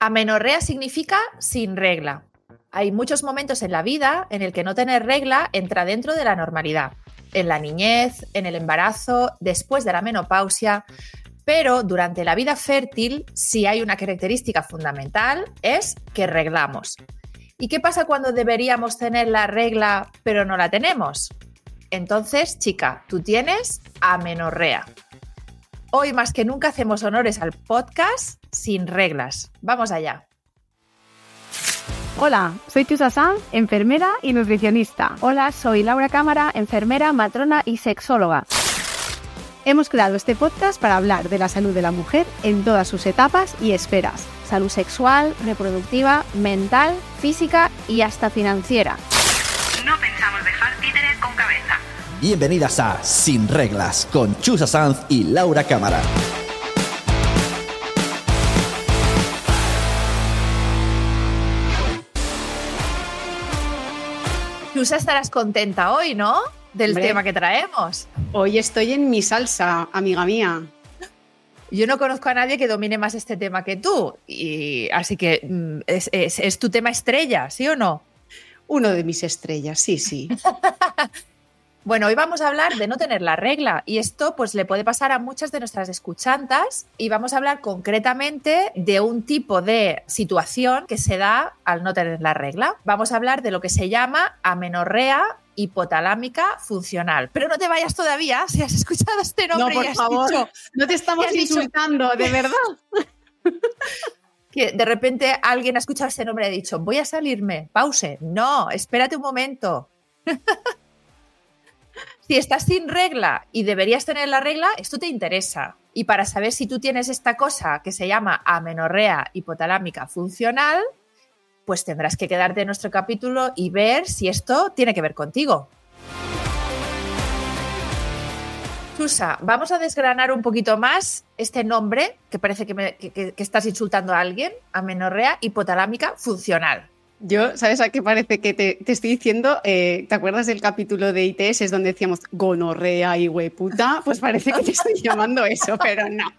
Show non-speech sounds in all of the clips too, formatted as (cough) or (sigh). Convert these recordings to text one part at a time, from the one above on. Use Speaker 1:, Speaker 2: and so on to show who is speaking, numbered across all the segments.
Speaker 1: Amenorrea significa sin regla. Hay muchos momentos en la vida en el que no tener regla entra dentro de la normalidad. En la niñez, en el embarazo, después de la menopausia, pero durante la vida fértil, si hay una característica fundamental, es que reglamos. ¿Y qué pasa cuando deberíamos tener la regla pero no la tenemos? Entonces, chica, tú tienes amenorrea. Hoy más que nunca hacemos honores al podcast sin reglas. Vamos allá.
Speaker 2: Hola, soy Chusa Sanz, enfermera y nutricionista.
Speaker 3: Hola, soy Laura Cámara, enfermera, matrona y sexóloga.
Speaker 2: Hemos creado este podcast para hablar de la salud de la mujer en todas sus etapas y esferas.
Speaker 3: Salud sexual, reproductiva, mental, física y hasta financiera.
Speaker 4: Bienvenidas a Sin Reglas con Chusa Sanz y Laura Cámara.
Speaker 1: Chusa, estarás contenta hoy, ¿no? Del tema que traemos.
Speaker 5: Hoy estoy en mi salsa, amiga mía.
Speaker 1: Yo no conozco a nadie que domine más este tema que tú, y así que mm, es, es tu tema estrella, ¿sí o no?
Speaker 5: Uno de mis estrellas, sí, sí. (laughs)
Speaker 1: Bueno, hoy vamos a hablar de no tener la regla y esto pues le puede pasar a muchas de nuestras escuchantas y vamos a hablar concretamente de un tipo de situación que se da al no tener la regla. Vamos a hablar de lo que se llama amenorrea hipotalámica funcional. Pero no te vayas todavía, (laughs) si has escuchado este nombre
Speaker 5: no, por favor, no te estamos insultando, de verdad. (laughs)
Speaker 1: que de repente alguien ha escuchado este nombre y ha dicho, voy a salirme, pause. No, espérate un momento. (laughs) Si estás sin regla y deberías tener la regla, esto te interesa. Y para saber si tú tienes esta cosa que se llama amenorrea hipotalámica funcional, pues tendrás que quedarte en nuestro capítulo y ver si esto tiene que ver contigo. Susa, vamos a desgranar un poquito más este nombre que parece que, que estás insultando a alguien, amenorrea hipotalámica funcional.
Speaker 5: Yo, ¿sabes a qué parece que te, estoy diciendo? Eh, ¿Te acuerdas del capítulo de ITS es donde decíamos gonorrea y hueputa? Pues parece que te estoy (laughs) llamando eso, pero no.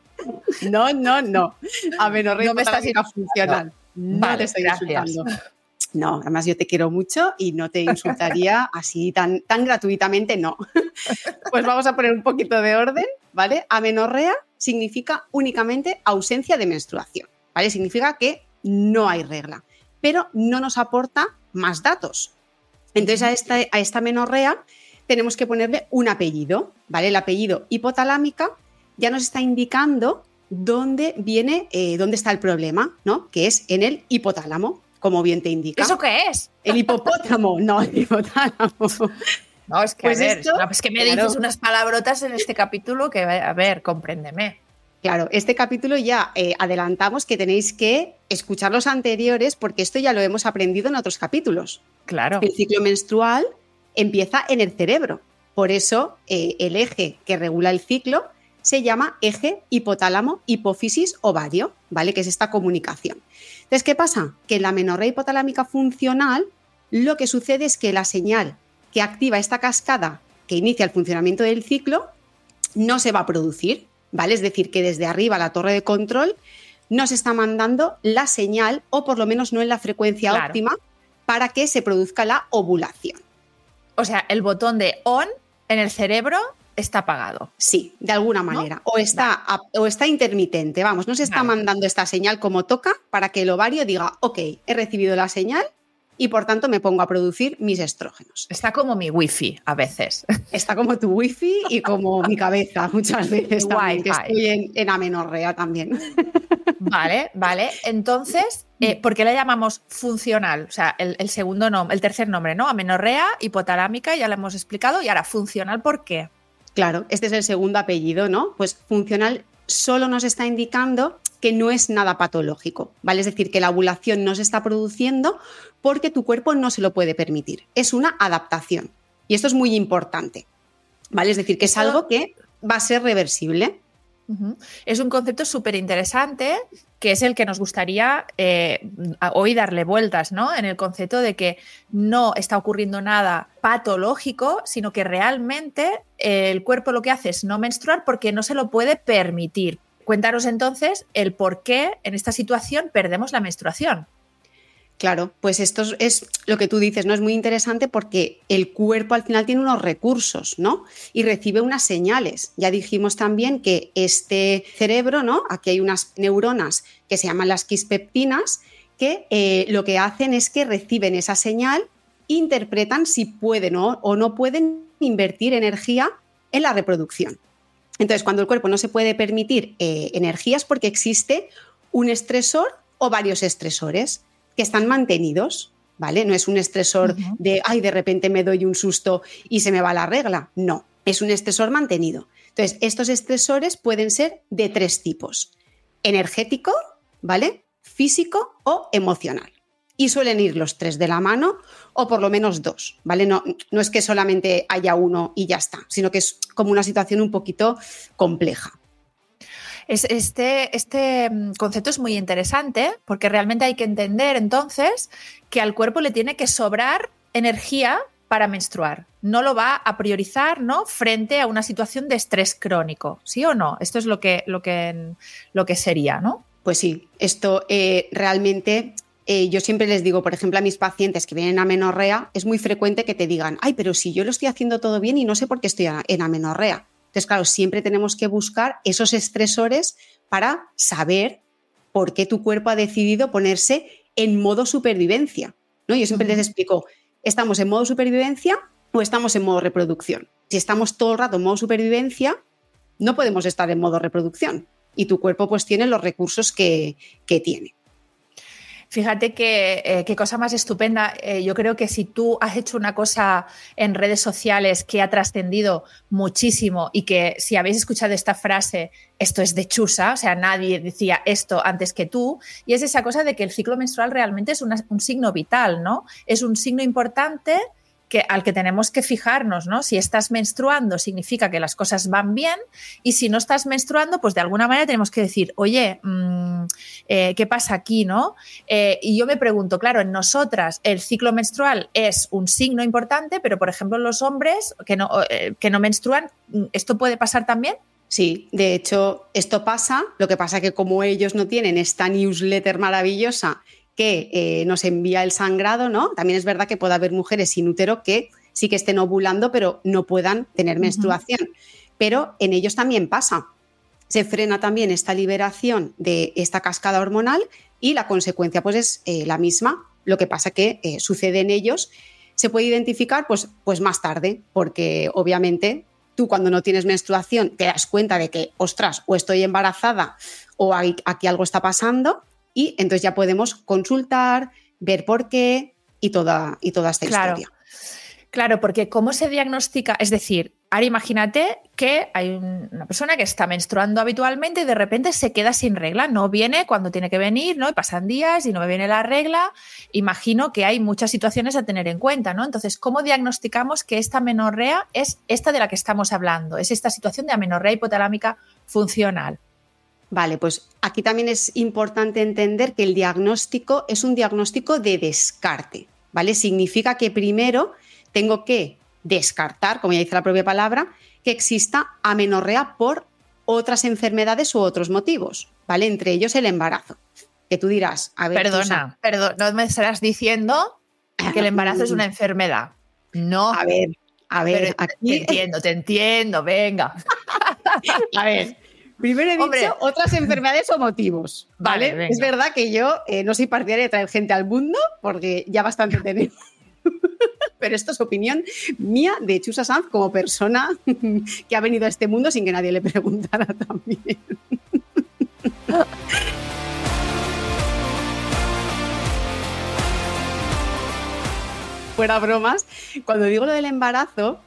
Speaker 5: No, no, no. Amenorrea no me estás funcional. No, te estoy insultando. No, además yo te quiero mucho y no te insultaría así tan, tan gratuitamente, no. Pues vamos a poner un poquito de orden, ¿vale? Amenorrea significa únicamente ausencia de menstruación, ¿vale? Significa que no hay regla pero no nos aporta más datos. Entonces a esta, a esta menorrea tenemos que ponerle un apellido, ¿vale? El apellido hipotalámica ya nos está indicando dónde viene, eh, dónde está el problema, ¿no? Que es en el hipotálamo, como bien te indica.
Speaker 1: ¿Eso qué es?
Speaker 5: El hipopótamo, no, el hipotálamo.
Speaker 1: No, es que, pues es que me dices unas palabrotas en este capítulo que, a ver, compréndeme.
Speaker 5: Claro, este capítulo ya eh, adelantamos que tenéis que escuchar los anteriores porque esto ya lo hemos aprendido en otros capítulos.
Speaker 1: Claro.
Speaker 5: El ciclo menstrual empieza en el cerebro. Por eso eh, el eje que regula el ciclo se llama eje hipotálamo hipófisis ovario, ¿vale? Que es esta comunicación. Entonces, ¿qué pasa? Que en la menorrea hipotalámica funcional lo que sucede es que la señal que activa esta cascada que inicia el funcionamiento del ciclo no se va a producir. ¿Vale? Es decir, que desde arriba la torre de control nos está mandando la señal, o por lo menos no en la frecuencia óptima, para que se produzca la ovulación.
Speaker 1: O sea, el botón de on en el cerebro está apagado.
Speaker 5: Sí, de alguna manera. O, está, o está intermitente, vamos, no se está mandando esta señal como toca para que el ovario diga, ok, he recibido la señal, y por tanto me pongo a producir mis estrógenos.
Speaker 1: Está como mi wifi a veces.
Speaker 5: Está como tu wifi y como mi cabeza muchas (laughs) veces también, que estoy en, amenorrea también.
Speaker 1: Vale, vale. Entonces, eh, ¿por qué le llamamos funcional? O sea, el, segundo nombre, el tercer nombre, ¿no? Amenorrea, hipotalámica, ya lo hemos explicado, y ahora funcional, ¿por qué?
Speaker 5: Claro, este es el segundo apellido, ¿no? Pues funcional solo nos está indicando que no es nada patológico, ¿vale? Es decir, que la ovulación no se está produciendo porque tu cuerpo no se lo puede permitir. Es una adaptación. Y esto es muy importante, ¿vale? Es decir, que es algo que va a ser reversible.
Speaker 1: Es un concepto súper interesante que es el que nos gustaría eh, hoy darle vueltas, ¿no? En el concepto de que no está ocurriendo nada patológico, sino que realmente el cuerpo lo que hace es no menstruar porque no se lo puede permitir, cuéntanos entonces el por qué en esta situación perdemos la menstruación.
Speaker 5: Claro, pues esto es lo que tú dices, ¿no? Es muy interesante porque el cuerpo al final tiene unos recursos, ¿no? Y recibe unas señales. Ya dijimos también que este cerebro, ¿no? Aquí hay unas neuronas que se llaman las quispeptinas, que eh, lo que hacen es que reciben esa señal, interpretan si pueden o no pueden invertir energía en la reproducción. Entonces, cuando el cuerpo no se puede permitir eh, energías porque existe un estresor o varios estresores que están mantenidos, ¿vale? No es un estresor de, ay, de repente me doy un susto y se me va la regla. No, es un estresor mantenido. Entonces, estos estresores pueden ser de tres tipos. Energético, ¿vale? Físico o emocional. Y suelen ir los tres de la mano o por lo menos dos, ¿vale? No, no es que solamente haya uno y ya está, sino que es como una situación un poquito compleja
Speaker 1: este, este mm, concepto es muy interesante porque realmente hay que entender entonces que al cuerpo le tiene que sobrar energía para menstruar. No lo va a priorizar ¿no? frente a una situación de estrés crónico, ¿sí o no? Esto es lo que, lo que, lo que sería, ¿no?
Speaker 5: Pues sí, esto eh, realmente eh, yo siempre les digo, por ejemplo, a mis pacientes que vienen a menorrea, es muy frecuente que te digan, ay, pero si yo lo estoy haciendo todo bien y no sé por qué estoy en amenorrea. Entonces, claro, siempre tenemos que buscar esos estresores para saber por qué tu cuerpo ha decidido ponerse en modo supervivencia. ¿no? Yo siempre les explico, ¿estamos en modo supervivencia o estamos en modo reproducción? Si estamos todo el rato en modo supervivencia, no podemos estar en modo reproducción. Y tu cuerpo pues tiene los recursos que, que tiene.
Speaker 1: Fíjate eh, qué cosa más estupenda. Eh, yo creo que si tú has hecho una cosa en redes sociales que ha trascendido muchísimo y que si habéis escuchado esta frase, esto es de chusa, o sea, nadie decía esto antes que tú, y es esa cosa de que el ciclo menstrual realmente es un signo vital, ¿no? Es un signo importante que, al que tenemos que fijarnos, ¿no? Si estás menstruando significa que las cosas van bien y si no estás menstruando, pues de alguna manera tenemos que decir, oye, mm, eh, ¿qué pasa aquí, no? Eh, y yo me pregunto, claro, en nosotras el ciclo menstrual es un signo importante, pero por ejemplo los hombres que no, eh, que no menstruan, ¿esto puede pasar también?
Speaker 5: Sí, de hecho, esto pasa. Lo que pasa que como ellos no tienen esta newsletter maravillosa que eh, nos envía el sangrado, ¿no? También es verdad que puede haber mujeres sin útero que sí que estén ovulando, pero no puedan tener menstruación. Pero en ellos también pasa. Se frena también esta liberación de esta cascada hormonal y la consecuencia pues es eh, la misma. Lo que pasa que eh, sucede en ellos se puede identificar pues, pues más tarde, porque obviamente tú cuando no tienes menstruación te das cuenta de que, ostras, o estoy embarazada o aquí algo está pasando y entonces ya podemos consultar, ver por qué y toda, y toda esta historia.
Speaker 1: Claro, porque ¿cómo se diagnostica? Es decir, ahora imagínate que hay una persona que está menstruando habitualmente y de repente se queda sin regla, no viene cuando tiene que venir, ¿no? Y pasan días y no me viene la regla. Imagino que hay muchas situaciones a tener en cuenta, ¿no? Entonces, ¿cómo diagnosticamos que esta menorrea es esta de la que estamos hablando? Es esta situación de amenorrea hipotalámica funcional.
Speaker 5: Vale, pues aquí también es importante entender que el diagnóstico es un diagnóstico de descarte, ¿vale? Significa que primero tengo que descartar, como ya dice la propia palabra, que exista amenorrea por otras enfermedades u otros motivos, ¿vale? Entre ellos el embarazo. Que tú dirás, a ver.
Speaker 1: Perdona, perdón, no me estarás diciendo que el embarazo es una enfermedad. No.
Speaker 5: A ver, a ver,
Speaker 1: Te entiendo, te entiendo, venga. (laughs)
Speaker 5: a ver, Primero he dicho otras enfermedades o motivos, ¿vale? es verdad que yo eh, no soy partidaria de traer gente al mundo porque ya bastante tenemos. (laughs) Pero esto es opinión mía de Chusa Sanz como persona (laughs) que ha venido a este mundo sin que nadie le preguntara (laughs) también. Fuera bromas, cuando digo lo del embarazo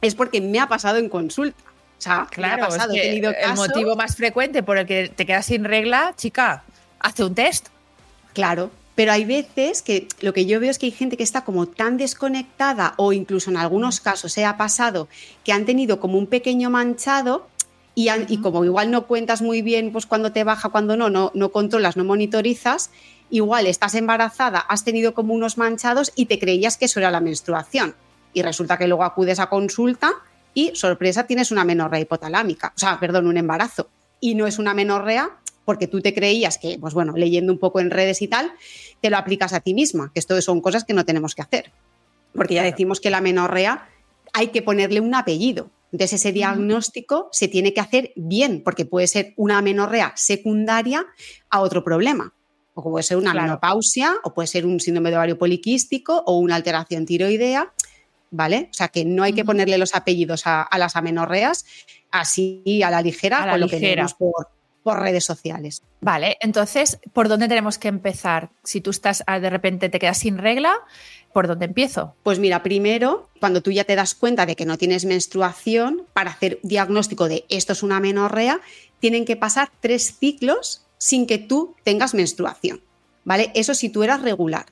Speaker 5: es porque me ha pasado en consulta. O sea, claro, ha pasado, tenido
Speaker 1: el motivo más frecuente por el que te quedas sin regla, chica, hace un test.
Speaker 5: Claro, pero hay veces que lo que yo veo es que hay gente que está como tan desconectada o incluso en algunos casos se ha pasado que han tenido como un pequeño manchado y, y, como igual no cuentas muy bien pues cuando te baja, cuando no, no, no controlas, no monitorizas, igual estás embarazada, has tenido como unos manchados y te creías que eso era la menstruación. Y resulta que luego acudes a consulta y, sorpresa, tienes una menorrea hipotalámica, o sea, perdón, un embarazo. y no es una menorrea porque tú te creías que, pues bueno, leyendo un poco en redes y tal, te lo aplicas a ti misma, que esto son cosas que no tenemos que hacer. Porque ya decimos que la menorrea hay que ponerle un apellido. Entonces ese diagnóstico se tiene que hacer bien, porque puede ser una menorrea secundaria a otro problema. O puede ser una menopausia, o puede ser un síndrome de ovario poliquístico, o una alteración tiroidea, ¿vale? O sea que no hay que ponerle los apellidos a, las amenorreas así a la ligera,
Speaker 1: con
Speaker 5: lo que vemos por, por redes sociales.
Speaker 1: Vale, entonces, ¿por dónde tenemos que empezar? Si tú estás ah, de repente te quedas sin regla, ¿por dónde empiezo?
Speaker 5: Pues mira, primero, cuando tú ya te das cuenta de que no tienes menstruación, para hacer diagnóstico de esto es una menorrea, tienen que pasar tres ciclos sin que tú tengas menstruación. ¿Vale? Eso si tú eras regular.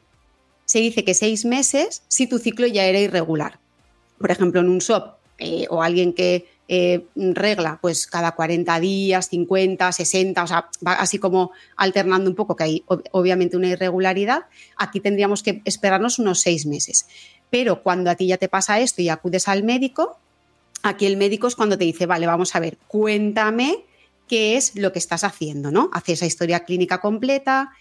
Speaker 5: Se dice que seis meses si tu ciclo ya era irregular. Por ejemplo, en un SOP eh, o alguien que eh, regla pues cada 40 días, 50, 60, o sea, así como alternando un poco, que hay obviamente una irregularidad, aquí tendríamos que esperarnos unos seis meses. Pero cuando a ti ya te pasa esto y acudes al médico, aquí el médico es cuando te dice, vale, vamos a ver, cuéntame qué es lo que estás haciendo, ¿no? Hace esa historia clínica completa,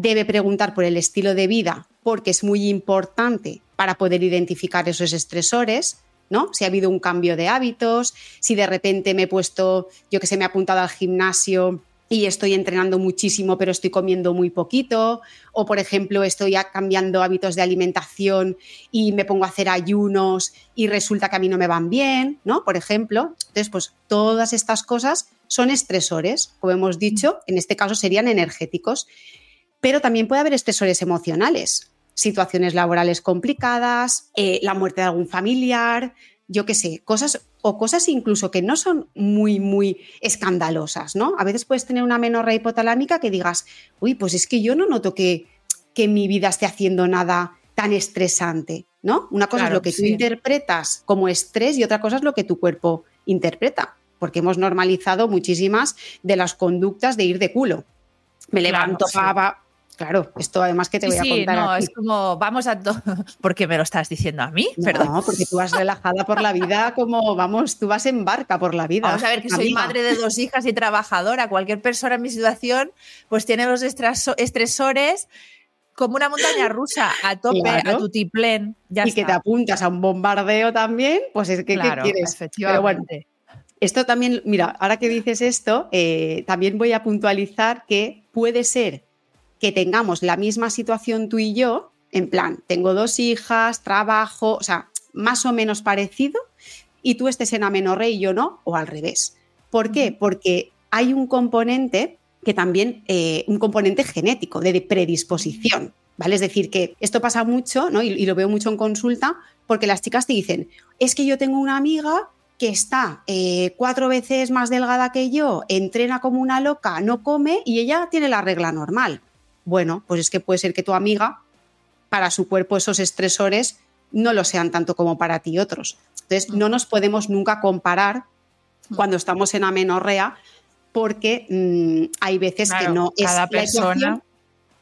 Speaker 5: debe preguntar por el estilo de vida, porque es muy importante para poder identificar esos estresores ¿no? Si ha habido un cambio de hábitos, si de repente me he puesto, yo que sé, me he apuntado al gimnasio y estoy entrenando muchísimo, pero estoy comiendo muy poquito, o por ejemplo, estoy cambiando hábitos de alimentación y me pongo a hacer ayunos y resulta que a mí no me van bien, ¿no? Por ejemplo, entonces, pues todas estas cosas son estresores, como hemos dicho, en este caso serían energéticos, pero también puede haber estresores emocionales situaciones laborales complicadas, eh, la muerte de algún familiar, yo qué sé, cosas o cosas incluso que no son muy, muy escandalosas, ¿no? A veces puedes tener una menorrea hipotalámica que digas, uy, pues es que yo no noto que, que mi vida esté haciendo nada tan estresante, ¿no? Una cosa es lo que tú interpretas como estrés y otra cosa es lo que tu cuerpo interpreta, porque hemos normalizado muchísimas de las conductas de ir de culo. Me levanto, pava. Claro, esto además que te voy a contar.
Speaker 1: No, es como vamos a. (laughs) porque me lo estás diciendo a mí?
Speaker 5: No, porque tú vas relajada por la vida, como vamos, tú vas en barca por la vida.
Speaker 1: Vamos a ver que soy madre de dos hijas y trabajadora. Cualquier persona en mi situación, pues tiene los estresores como una montaña rusa a tope, a tu tiplén.
Speaker 5: y que te apuntas a un bombardeo también, pues es que ¿qué quieres? Pero bueno, esto también, mira, ahora que dices esto, eh, también voy a puntualizar que puede ser que tengamos la misma situación tú y yo, en plan, tengo dos hijas, trabajo, o sea, más o menos parecido, y tú estés en amenorrea y yo no, o al revés. ¿Por qué? Porque hay un componente que también, eh, un componente genético, de predisposición. ¿Vale? Es decir, que esto pasa mucho, ¿no? Y, lo veo mucho en consulta, porque las chicas te dicen, es que yo tengo una amiga que está eh, cuatro veces más delgada que yo, entrena como una loca, no come y ella tiene la regla normal bueno, pues es que puede ser que tu amiga, para su cuerpo esos estresores no lo sean tanto como para ti otros. Entonces, no nos podemos nunca comparar cuando estamos en amenorrea porque mm, hay veces que no
Speaker 1: es cada persona.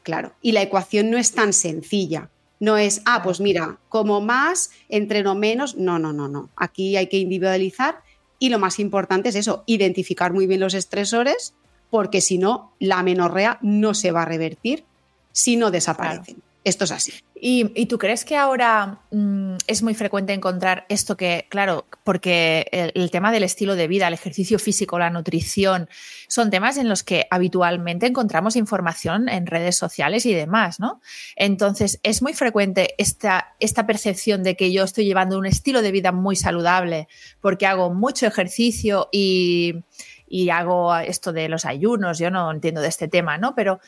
Speaker 5: claro, y la ecuación no es tan sencilla. No es, ah, pues mira, como más, entreno menos. No, no, no, no. Aquí hay que individualizar y lo más importante es eso, identificar muy bien los estresores porque si no, la menorrea no se va a revertir si no desaparecen. Esto es así.
Speaker 1: ¿Y, tú crees que ahora mm, es muy frecuente encontrar esto que, claro, porque el, tema del estilo de vida, el ejercicio físico, la nutrición, son temas en los que habitualmente encontramos información en redes sociales y demás, ¿no? Entonces, es muy frecuente esta, esta percepción de que yo estoy llevando un estilo de vida muy saludable porque hago mucho ejercicio y y hago esto de los ayunos, yo no entiendo de este tema, ¿no? Pero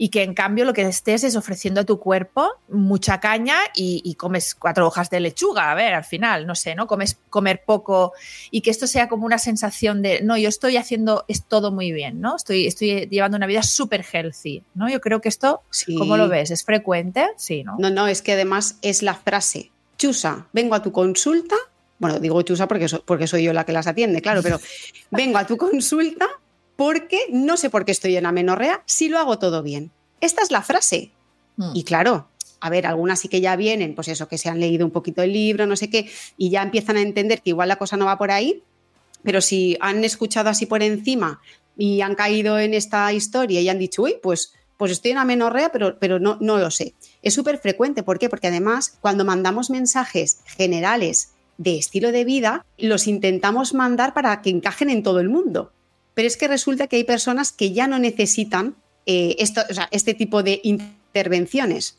Speaker 1: y que en cambio lo que estés es ofreciendo a tu cuerpo mucha caña y, comes cuatro hojas de lechuga, a ver, al final, no sé, ¿no? Comes comer poco y que esto sea como una sensación de, no, yo estoy haciendo es todo muy bien, ¿no? Estoy, estoy llevando una vida súper healthy, ¿no? Yo creo que esto, ¿cómo lo ves? ¿Es frecuente? Sí, ¿no?
Speaker 5: No, no, es que además es la frase, chusa, vengo a tu consulta bueno, digo chusa porque, porque soy yo la que las atiende, claro, pero (laughs) vengo a tu consulta porque no sé por qué estoy en amenorrea si lo hago todo bien. Esta es la frase. Hmm. Y claro, a ver, algunas sí que ya vienen, pues eso, que se han leído un poquito el libro, no sé qué, y ya empiezan a entender que igual la cosa no va por ahí, pero si han escuchado así por encima y han caído en esta historia y han dicho, uy, pues, pues estoy en amenorrea, pero, pero no, no lo sé. Es súper frecuente, ¿por qué? Porque además cuando mandamos mensajes generales de estilo de vida, los intentamos mandar para que encajen en todo el mundo. Pero es que resulta que hay personas que ya no necesitan eh, esto, este tipo de intervenciones.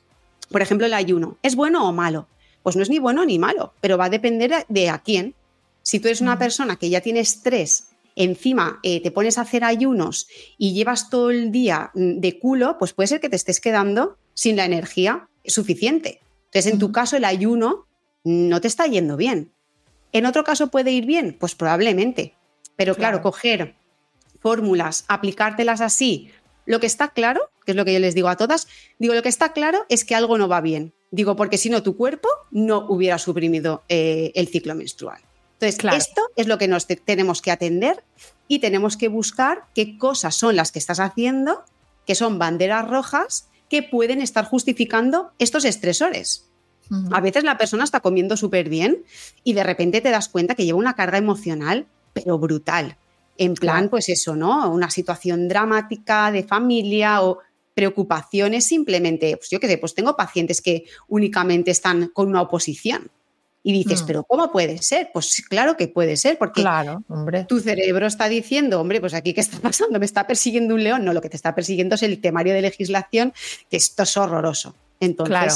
Speaker 5: Por ejemplo, el ayuno. ¿Es bueno o malo? Pues no es ni bueno ni malo, pero va a depender de a quién. Si tú eres una persona que ya tiene estrés, encima eh, te pones a hacer ayunos y llevas todo el día mm, de culo, pues puede ser que te estés quedando sin la energía suficiente. Entonces, en tu caso, el ayuno no te está yendo bien. ¿En otro caso puede ir bien? Pues probablemente. Pero claro, coger fórmulas, aplicártelas así, lo que está claro, que es lo que yo les digo a todas, digo, lo que está claro es que algo no va bien. Digo, porque si no, tu cuerpo no hubiera suprimido eh, el ciclo menstrual. Entonces, esto es lo que nos tenemos que atender y tenemos que buscar qué cosas son las que estás haciendo, que son banderas rojas, que pueden estar justificando estos estresores. A veces la persona está comiendo súper bien y de repente te das cuenta que lleva una carga emocional, pero brutal. En plan, pues eso, ¿no? Una situación dramática de familia o preocupaciones simplemente, pues yo qué sé, pues tengo pacientes que únicamente están con una oposición. Y dices, mm. pero ¿cómo puede ser? Pues claro que puede ser, porque
Speaker 1: claro, hombre.
Speaker 5: tu cerebro está diciendo, hombre, pues aquí qué está pasando, me está persiguiendo un león. No, lo que te está persiguiendo es el temario de legislación, que esto es horroroso. Entonces,
Speaker 1: claro.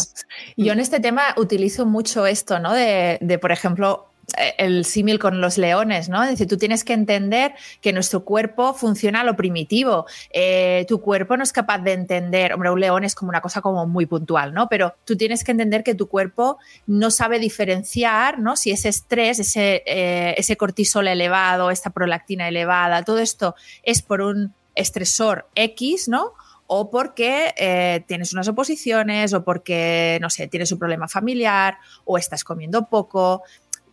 Speaker 1: Yo en este tema utilizo mucho esto, ¿no? De, de por ejemplo, eh, el símil con los leones, ¿no? Es decir, tú tienes que entender que nuestro cuerpo funciona a lo primitivo. Eh, tu cuerpo no es capaz de entender, hombre, un león es como una cosa como muy puntual, ¿no? Pero tú tienes que entender que tu cuerpo no sabe diferenciar, ¿no? Si ese estrés, ese, eh, ese cortisol elevado, esta prolactina elevada, todo esto es por un estresor X, ¿no? O porque tienes unas oposiciones, o porque, no sé, tienes un problema familiar, o estás comiendo poco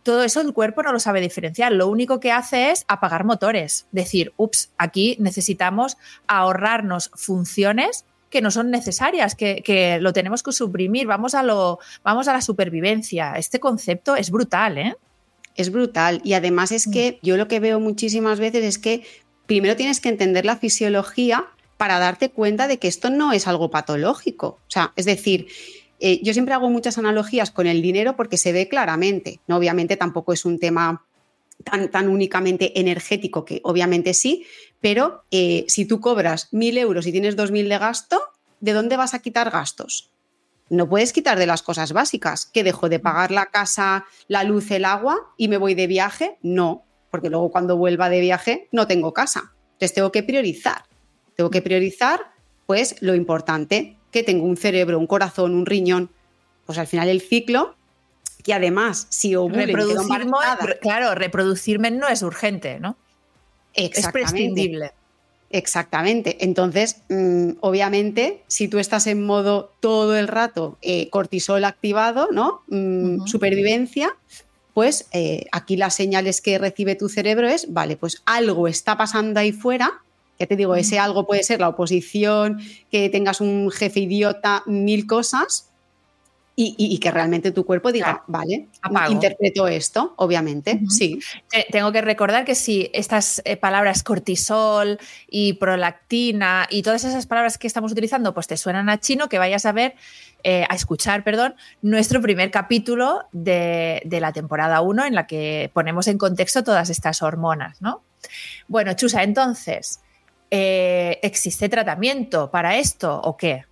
Speaker 1: todo eso el cuerpo no lo sabe diferenciar. Lo único que hace es apagar motores. Decir, ups, aquí necesitamos ahorrarnos funciones que no son necesarias, que, lo tenemos que suprimir. Vamos a, lo, vamos a la supervivencia. Este concepto es brutal, ¿eh?
Speaker 5: Es brutal. Y además es mm. que yo lo que veo muchísimas veces es que primero tienes que entender la fisiología para darte cuenta de que esto no es algo patológico. O sea, es decir, eh, yo siempre hago muchas analogías con el dinero porque se ve claramente. ¿no? Obviamente tampoco es un tema tan, tan únicamente energético, que obviamente sí, pero eh, si tú cobras mil euros y tienes dos mil de gasto, ¿de dónde vas a quitar gastos? No puedes quitar de las cosas básicas. ¿Que dejo de pagar la casa, la luz, el agua y me voy de viaje? No, porque luego cuando vuelva de viaje no tengo casa. Entonces tengo que priorizar. Tengo que priorizar pues lo importante, que tengo un cerebro, un corazón, un riñón, pues al final el ciclo, que además si ovulen,
Speaker 1: claro, reproducirme no es urgente, ¿no? Es prescindible.
Speaker 5: Exactamente. Entonces, mm, obviamente, si tú estás en modo todo el rato eh, cortisol activado, ¿no? Mm, supervivencia, pues eh, aquí las señales que recibe tu cerebro es, vale, pues algo está pasando ahí fuera ya te digo, ese algo puede ser la oposición, que tengas un jefe idiota, mil cosas, y, que realmente tu cuerpo diga, vale, interpreto esto, obviamente, sí.
Speaker 1: tengo que recordar que si estas eh, palabras cortisol y prolactina y todas esas palabras que estamos utilizando, pues te suenan a chino, que vayas a ver, eh, a escuchar, perdón, nuestro primer capítulo de, de la temporada 1 en la que ponemos en contexto todas estas hormonas, ¿no? Bueno, Chusa, entonces, eh, ¿existe tratamiento para esto o qué?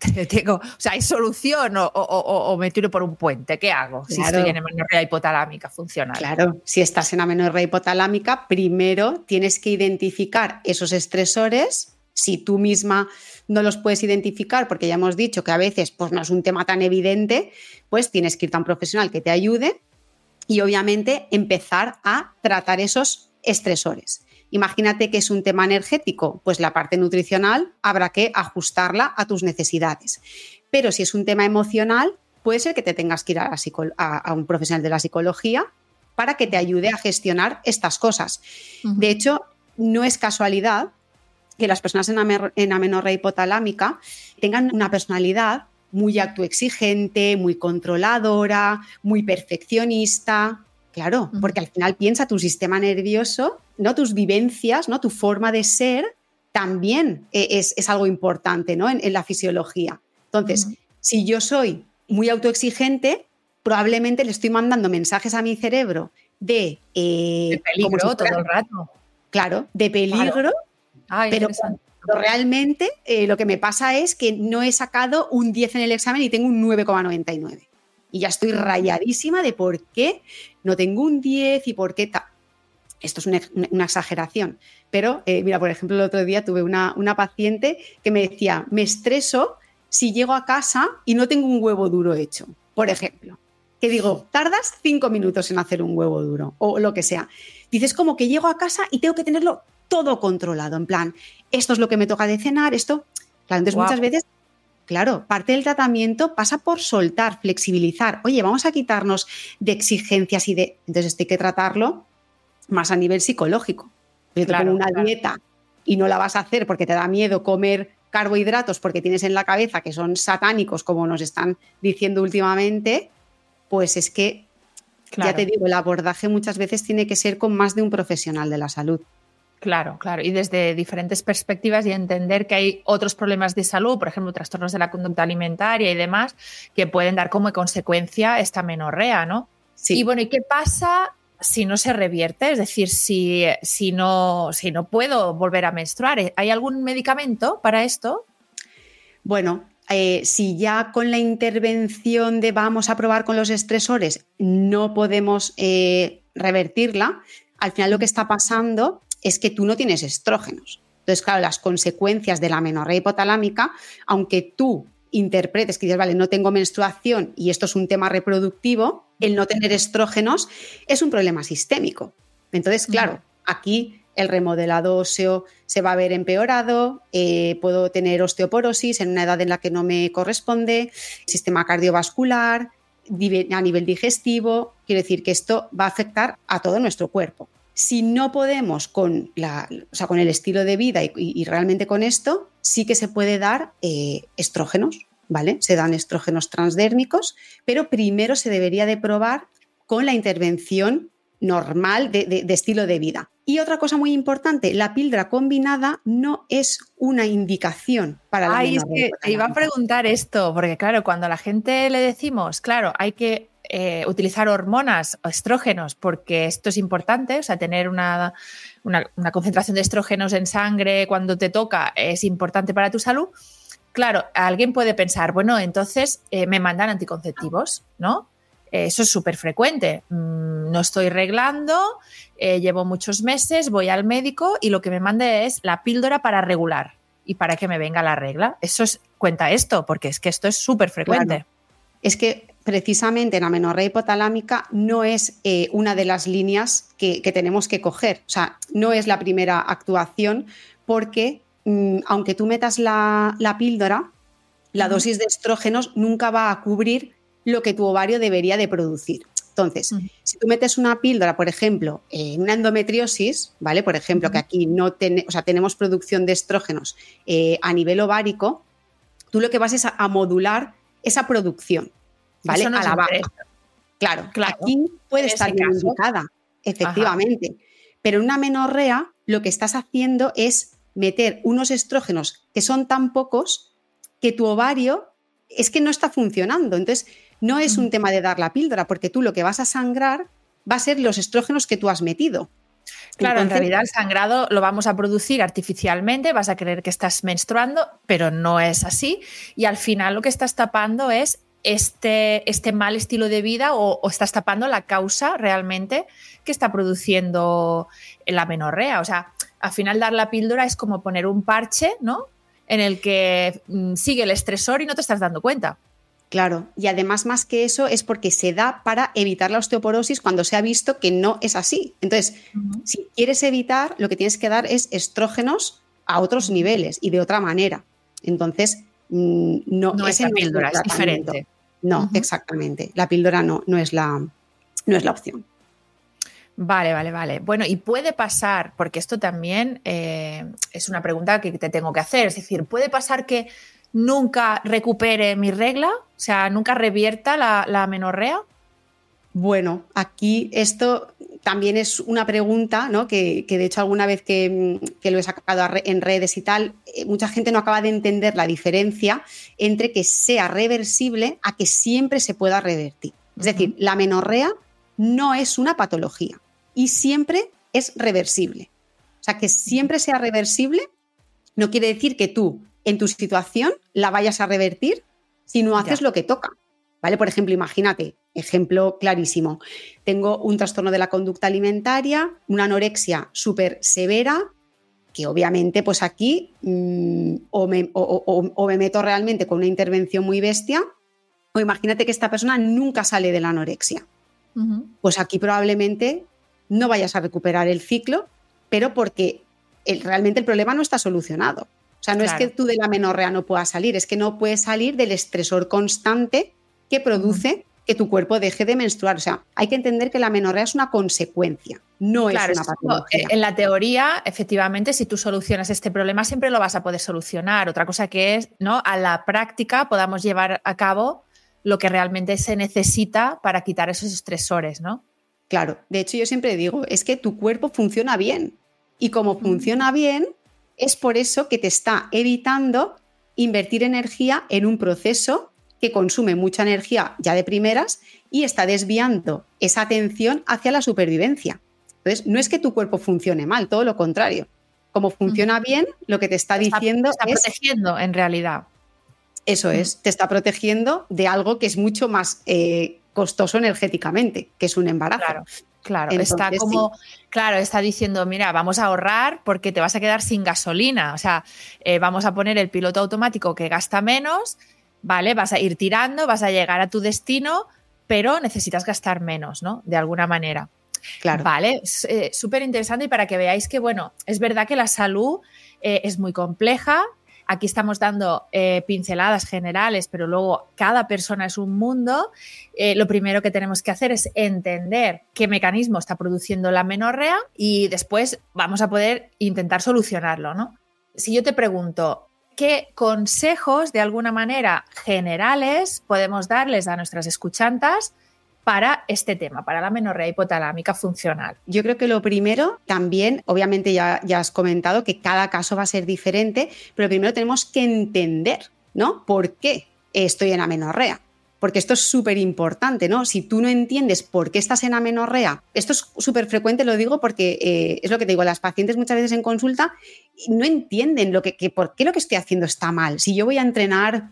Speaker 1: (laughs) o sea, ¿hay solución o, me tiro por un puente? ¿Qué hago si estoy en amenorrea hipotalámica funcional?
Speaker 5: Claro, si estás en amenorrea hipotalámica, primero tienes que identificar esos estresores. Si tú misma no los puedes identificar, porque ya hemos dicho que a veces pues, no es un tema tan evidente, pues tienes que ir a un profesional que te ayude y obviamente empezar a tratar esos estresores. Imagínate que es un tema energético, pues la parte nutricional habrá que ajustarla a tus necesidades. Pero si es un tema emocional, puede ser que te tengas que ir a, un profesional de la psicología para que te ayude a gestionar estas cosas. De hecho, no es casualidad que las personas en, amenorrea hipotalámica tengan una personalidad muy autoexigente, muy controladora, muy perfeccionista, Claro, porque al final piensa tu sistema nervioso, no tus vivencias, no tu forma de ser, también e, es, algo importante ¿no? en, la fisiología. Entonces, si yo soy muy autoexigente, probablemente le estoy mandando mensajes a mi cerebro de,
Speaker 1: eh, peligro todo el rato.
Speaker 5: Claro, de peligro, pero, realmente eh, lo que me pasa es que no he sacado un 10 en el examen y tengo un 9,99. Y ya estoy rayadísima de por qué no tengo un 10 y por qué tal. Esto es una, exageración. Pero, eh, mira, por ejemplo, el otro día tuve una, una paciente que me decía, me estreso si llego a casa y no tengo un huevo duro hecho, por ejemplo. Que digo, tardas cinco minutos en hacer un huevo duro o lo que sea. Dices como que llego a casa y tengo que tenerlo todo controlado, en plan, esto es lo que me toca de cenar, esto. Claro, entonces muchas veces, claro, parte del tratamiento pasa por soltar, flexibilizar. Oye, vamos a quitarnos de exigencias y de. Entonces, esto hay que tratarlo más a nivel psicológico. Yo te pongo una dieta y no la vas a hacer porque te da miedo comer carbohidratos porque tienes en la cabeza que son satánicos, como nos están diciendo últimamente, pues es que, ya te digo, el abordaje muchas veces tiene que ser con más de un profesional de la salud.
Speaker 1: Claro, claro. Y desde diferentes perspectivas y entender que hay otros problemas de salud, por ejemplo, trastornos de la conducta alimentaria y demás, que pueden dar como consecuencia esta menorrea, ¿no? Sí. Y bueno, ¿y qué pasa si no se revierte? Es decir, si, si, no, si no puedo volver a menstruar, ¿hay algún medicamento para esto?
Speaker 5: Bueno, eh, si ya con la intervención de vamos a probar con los estresores no podemos eh, revertirla, al final lo que está pasando es que tú no tienes estrógenos. Entonces, claro, las consecuencias de la menorrea hipotalámica, aunque tú interpretes que dices, vale, no tengo menstruación y esto es un tema reproductivo, el no tener estrógenos es un problema sistémico. Entonces, claro, aquí el remodelado óseo se va a ver empeorado, eh, puedo tener osteoporosis en una edad en la que no me corresponde, sistema cardiovascular, a nivel digestivo, quiero decir que esto va a afectar a todo nuestro cuerpo. Si no podemos con, la, con el estilo de vida y, realmente con esto, sí que se puede dar eh, estrógenos, ¿vale? Se dan estrógenos transdérmicos, pero primero se debería de probar con la intervención normal de, estilo de vida. Y otra cosa muy importante, la píldora combinada no es una indicación para la
Speaker 1: Ay, es que iba a preguntar esto, porque claro, cuando a la gente le decimos, claro, hay que eh, utilizar hormonas o estrógenos, porque esto es importante, o sea, tener una, concentración de estrógenos en sangre cuando te toca es importante para tu salud. Claro, alguien puede pensar, bueno, entonces eh, me mandan anticonceptivos, ¿no? eso es súper frecuente. Mm, no estoy reglando, eh, llevo muchos meses, voy al médico y lo que me mande es la píldora para regular y para que me venga la regla. Eso es, cuenta esto, porque es que esto es súper frecuente.
Speaker 5: Es que precisamente en la menorrea hipotalámica no es eh, una de las líneas que, tenemos que coger. O sea, no es la primera actuación porque mm, aunque tú metas la, píldora, la dosis de estrógenos nunca va a cubrir lo que tu ovario debería de producir. Entonces, si tú metes una píldora, por ejemplo, en una endometriosis, ¿vale? Por ejemplo, que aquí no tenemos producción de estrógenos eh, a nivel ovárico, tú lo que vas es a modular esa producción. ¿Vale? a la baja. Claro, claro, aquí puede estar indicada, efectivamente. Pero en una menorrea lo que estás haciendo es meter unos estrógenos que son tan pocos que tu ovario es que no está funcionando. Entonces, no es un tema de dar la píldora, porque tú lo que vas a sangrar va a ser los estrógenos que tú has metido.
Speaker 1: Claro, en realidad el sangrado lo vamos a producir artificialmente, vas a creer que estás menstruando, pero no es así. Y al final lo que estás tapando es este, este mal estilo de vida o, estás tapando la causa realmente que está produciendo la menorrea. O sea, al final dar la píldora es como poner un parche, ¿no? En el que mm, sigue el estresor y no te estás dando cuenta.
Speaker 5: Claro, y además más que eso es porque se da para evitar la osteoporosis cuando se ha visto que no es así. Entonces, si quieres evitar, lo que tienes que dar es estrógenos a otros niveles y de otra manera. Entonces, Mm, no,
Speaker 1: es la píldora, es diferente.
Speaker 5: No, exactamente. La píldora no, no, es la, no es la opción.
Speaker 1: Vale, vale, vale. Bueno, y puede pasar, porque esto también eh, es una pregunta que te tengo que hacer, es decir, ¿puede pasar que nunca recupere mi regla? O sea, nunca revierta la, la menorrea.
Speaker 5: Bueno, aquí esto también es una pregunta, ¿no? Que, de hecho alguna vez que, lo he sacado en redes y tal, eh, mucha gente no acaba de entender la diferencia entre que sea reversible a que siempre se pueda revertir. Es decir, la menorrea no es una patología y siempre es reversible. O sea, que siempre sea reversible no quiere decir que tú en tu situación la vayas a revertir si no haces lo que toca. ¿Vale? Por ejemplo, imagínate, ejemplo clarísimo, tengo un trastorno de la conducta alimentaria, una anorexia súper severa, que obviamente pues aquí mm, o, me, meto realmente con una intervención muy bestia, o imagínate que esta persona nunca sale de la anorexia. Pues aquí probablemente no vayas a recuperar el ciclo, pero porque realmente el problema no está solucionado. O sea, no es que tú de la menorrea no puedas salir, es que no puedes salir del estresor constante que produce que tu cuerpo deje de menstruar. O sea, hay que entender que la menorrea es una consecuencia, no es una patología.
Speaker 1: En la teoría, efectivamente, si tú solucionas este problema, siempre lo vas a poder solucionar. Otra cosa que es, ¿no? A la práctica podamos llevar a cabo lo que realmente se necesita para quitar esos estresores, ¿no?
Speaker 5: Claro, de hecho yo siempre digo, es que tu cuerpo funciona bien y como funciona bien, es por eso que te está evitando invertir energía en un proceso que consume mucha energía ya de primeras y está desviando esa atención hacia la supervivencia. Entonces, no es que tu cuerpo funcione mal, todo lo contrario. Como funciona bien, lo que te está diciendo
Speaker 1: está
Speaker 5: es...
Speaker 1: protegiendo en realidad.
Speaker 5: Eso es, te está protegiendo de algo que es mucho más eh, costoso energéticamente, que es un embarazo.
Speaker 1: Claro. Claro, está como, claro, está diciendo, mira, vamos a ahorrar porque te vas a quedar sin gasolina. O sea, eh, vamos a poner el piloto automático que gasta menos ¿vale? Vas a ir tirando, vas a llegar a tu destino, pero necesitas gastar menos, ¿no? De alguna manera.
Speaker 5: Claro.
Speaker 1: Vale, eh, súper interesante y para que veáis que, bueno, es verdad que la salud eh, es muy compleja. Aquí estamos dando eh, pinceladas generales, pero luego cada persona es un mundo. lo primero que tenemos que hacer es entender qué mecanismo está produciendo la menorrea y después vamos a poder intentar solucionarlo, ¿no? Si yo te pregunto, ¿qué consejos de alguna manera generales podemos darles a nuestras escuchantas para este tema, para la menorrea hipotalámica funcional?
Speaker 5: Yo creo que lo primero, también, obviamente ya, ya has comentado que cada caso va a ser diferente, pero primero tenemos que entender, ¿no? ¿Por qué estoy en amenorrea? Porque esto es súper importante, ¿no? Si tú no entiendes por qué estás en amenorrea, esto es súper frecuente, lo digo porque eh, es lo que te digo, las pacientes muchas veces en consulta no entienden lo que, por qué lo que estoy haciendo está mal. Si yo voy a entrenar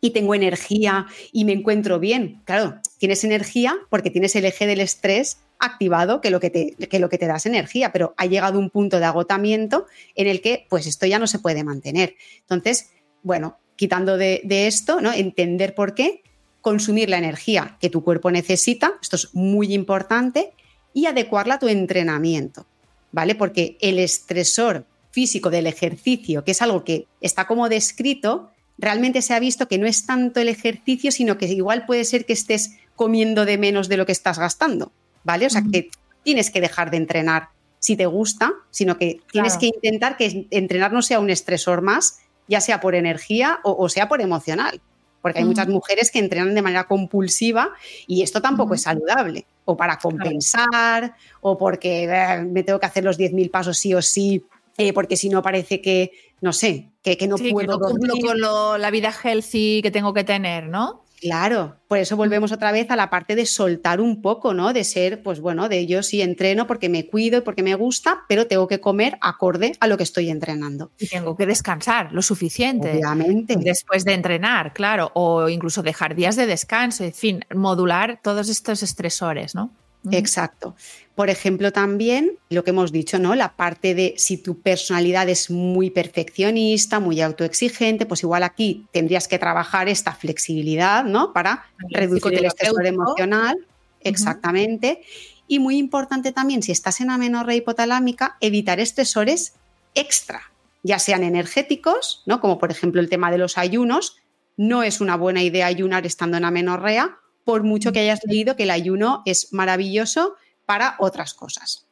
Speaker 5: y tengo energía y me encuentro bien, claro, tienes energía porque tienes el eje del estrés activado que lo que te, que lo que te das energía, pero ha llegado un punto de agotamiento en el que pues esto ya no se puede mantener. Entonces, bueno, quitando de esto, ¿no? Entender por qué consumir la energía que tu cuerpo necesita, esto es muy importante, y adecuarla a tu entrenamiento, ¿vale? Porque el estresor físico del ejercicio, que es algo que está como descrito, realmente se ha visto que no es tanto el ejercicio, sino que igual puede ser que estés comiendo de menos de lo que estás gastando, ¿vale? O sea, que tienes que dejar de entrenar si te gusta, sino que tienes que intentar que entrenar no sea un estresor más, ya sea por energía o sea por emocional porque hay muchas mujeres que entrenan de manera compulsiva y esto tampoco es saludable. O para compensar, o porque eh, me tengo que hacer los 10.000 pasos sí o sí, eh, porque si no parece que, no sé, que, no puedo.
Speaker 1: Que cumplo con la vida healthy que tengo que tener, ¿no?
Speaker 5: Claro, por eso volvemos otra vez a la parte de soltar un poco, ¿no? De ser, pues bueno, de yo sí entreno porque me cuido y porque me gusta, pero tengo que comer acorde a lo que estoy entrenando.
Speaker 1: Y tengo que descansar lo suficiente.
Speaker 5: Obviamente.
Speaker 1: Después de entrenar, claro, o incluso dejar días de descanso, en fin, modular todos estos estresores, ¿no?
Speaker 5: Exacto. Por ejemplo, también lo que hemos dicho, ¿no? La parte de si tu personalidad es muy perfeccionista, muy autoexigente, pues igual aquí tendrías que trabajar esta flexibilidad, ¿no? Para reducir el estrés emocional. Exactamente. Y muy importante también, si estás en amenorrea hipotalámica, evitar estresores extra, ya sean energéticos, ¿no? Como por ejemplo el tema de los ayunos. No es una buena idea ayunar estando en amenorrea por mucho que hayas leído que el ayuno es maravilloso para otras cosas.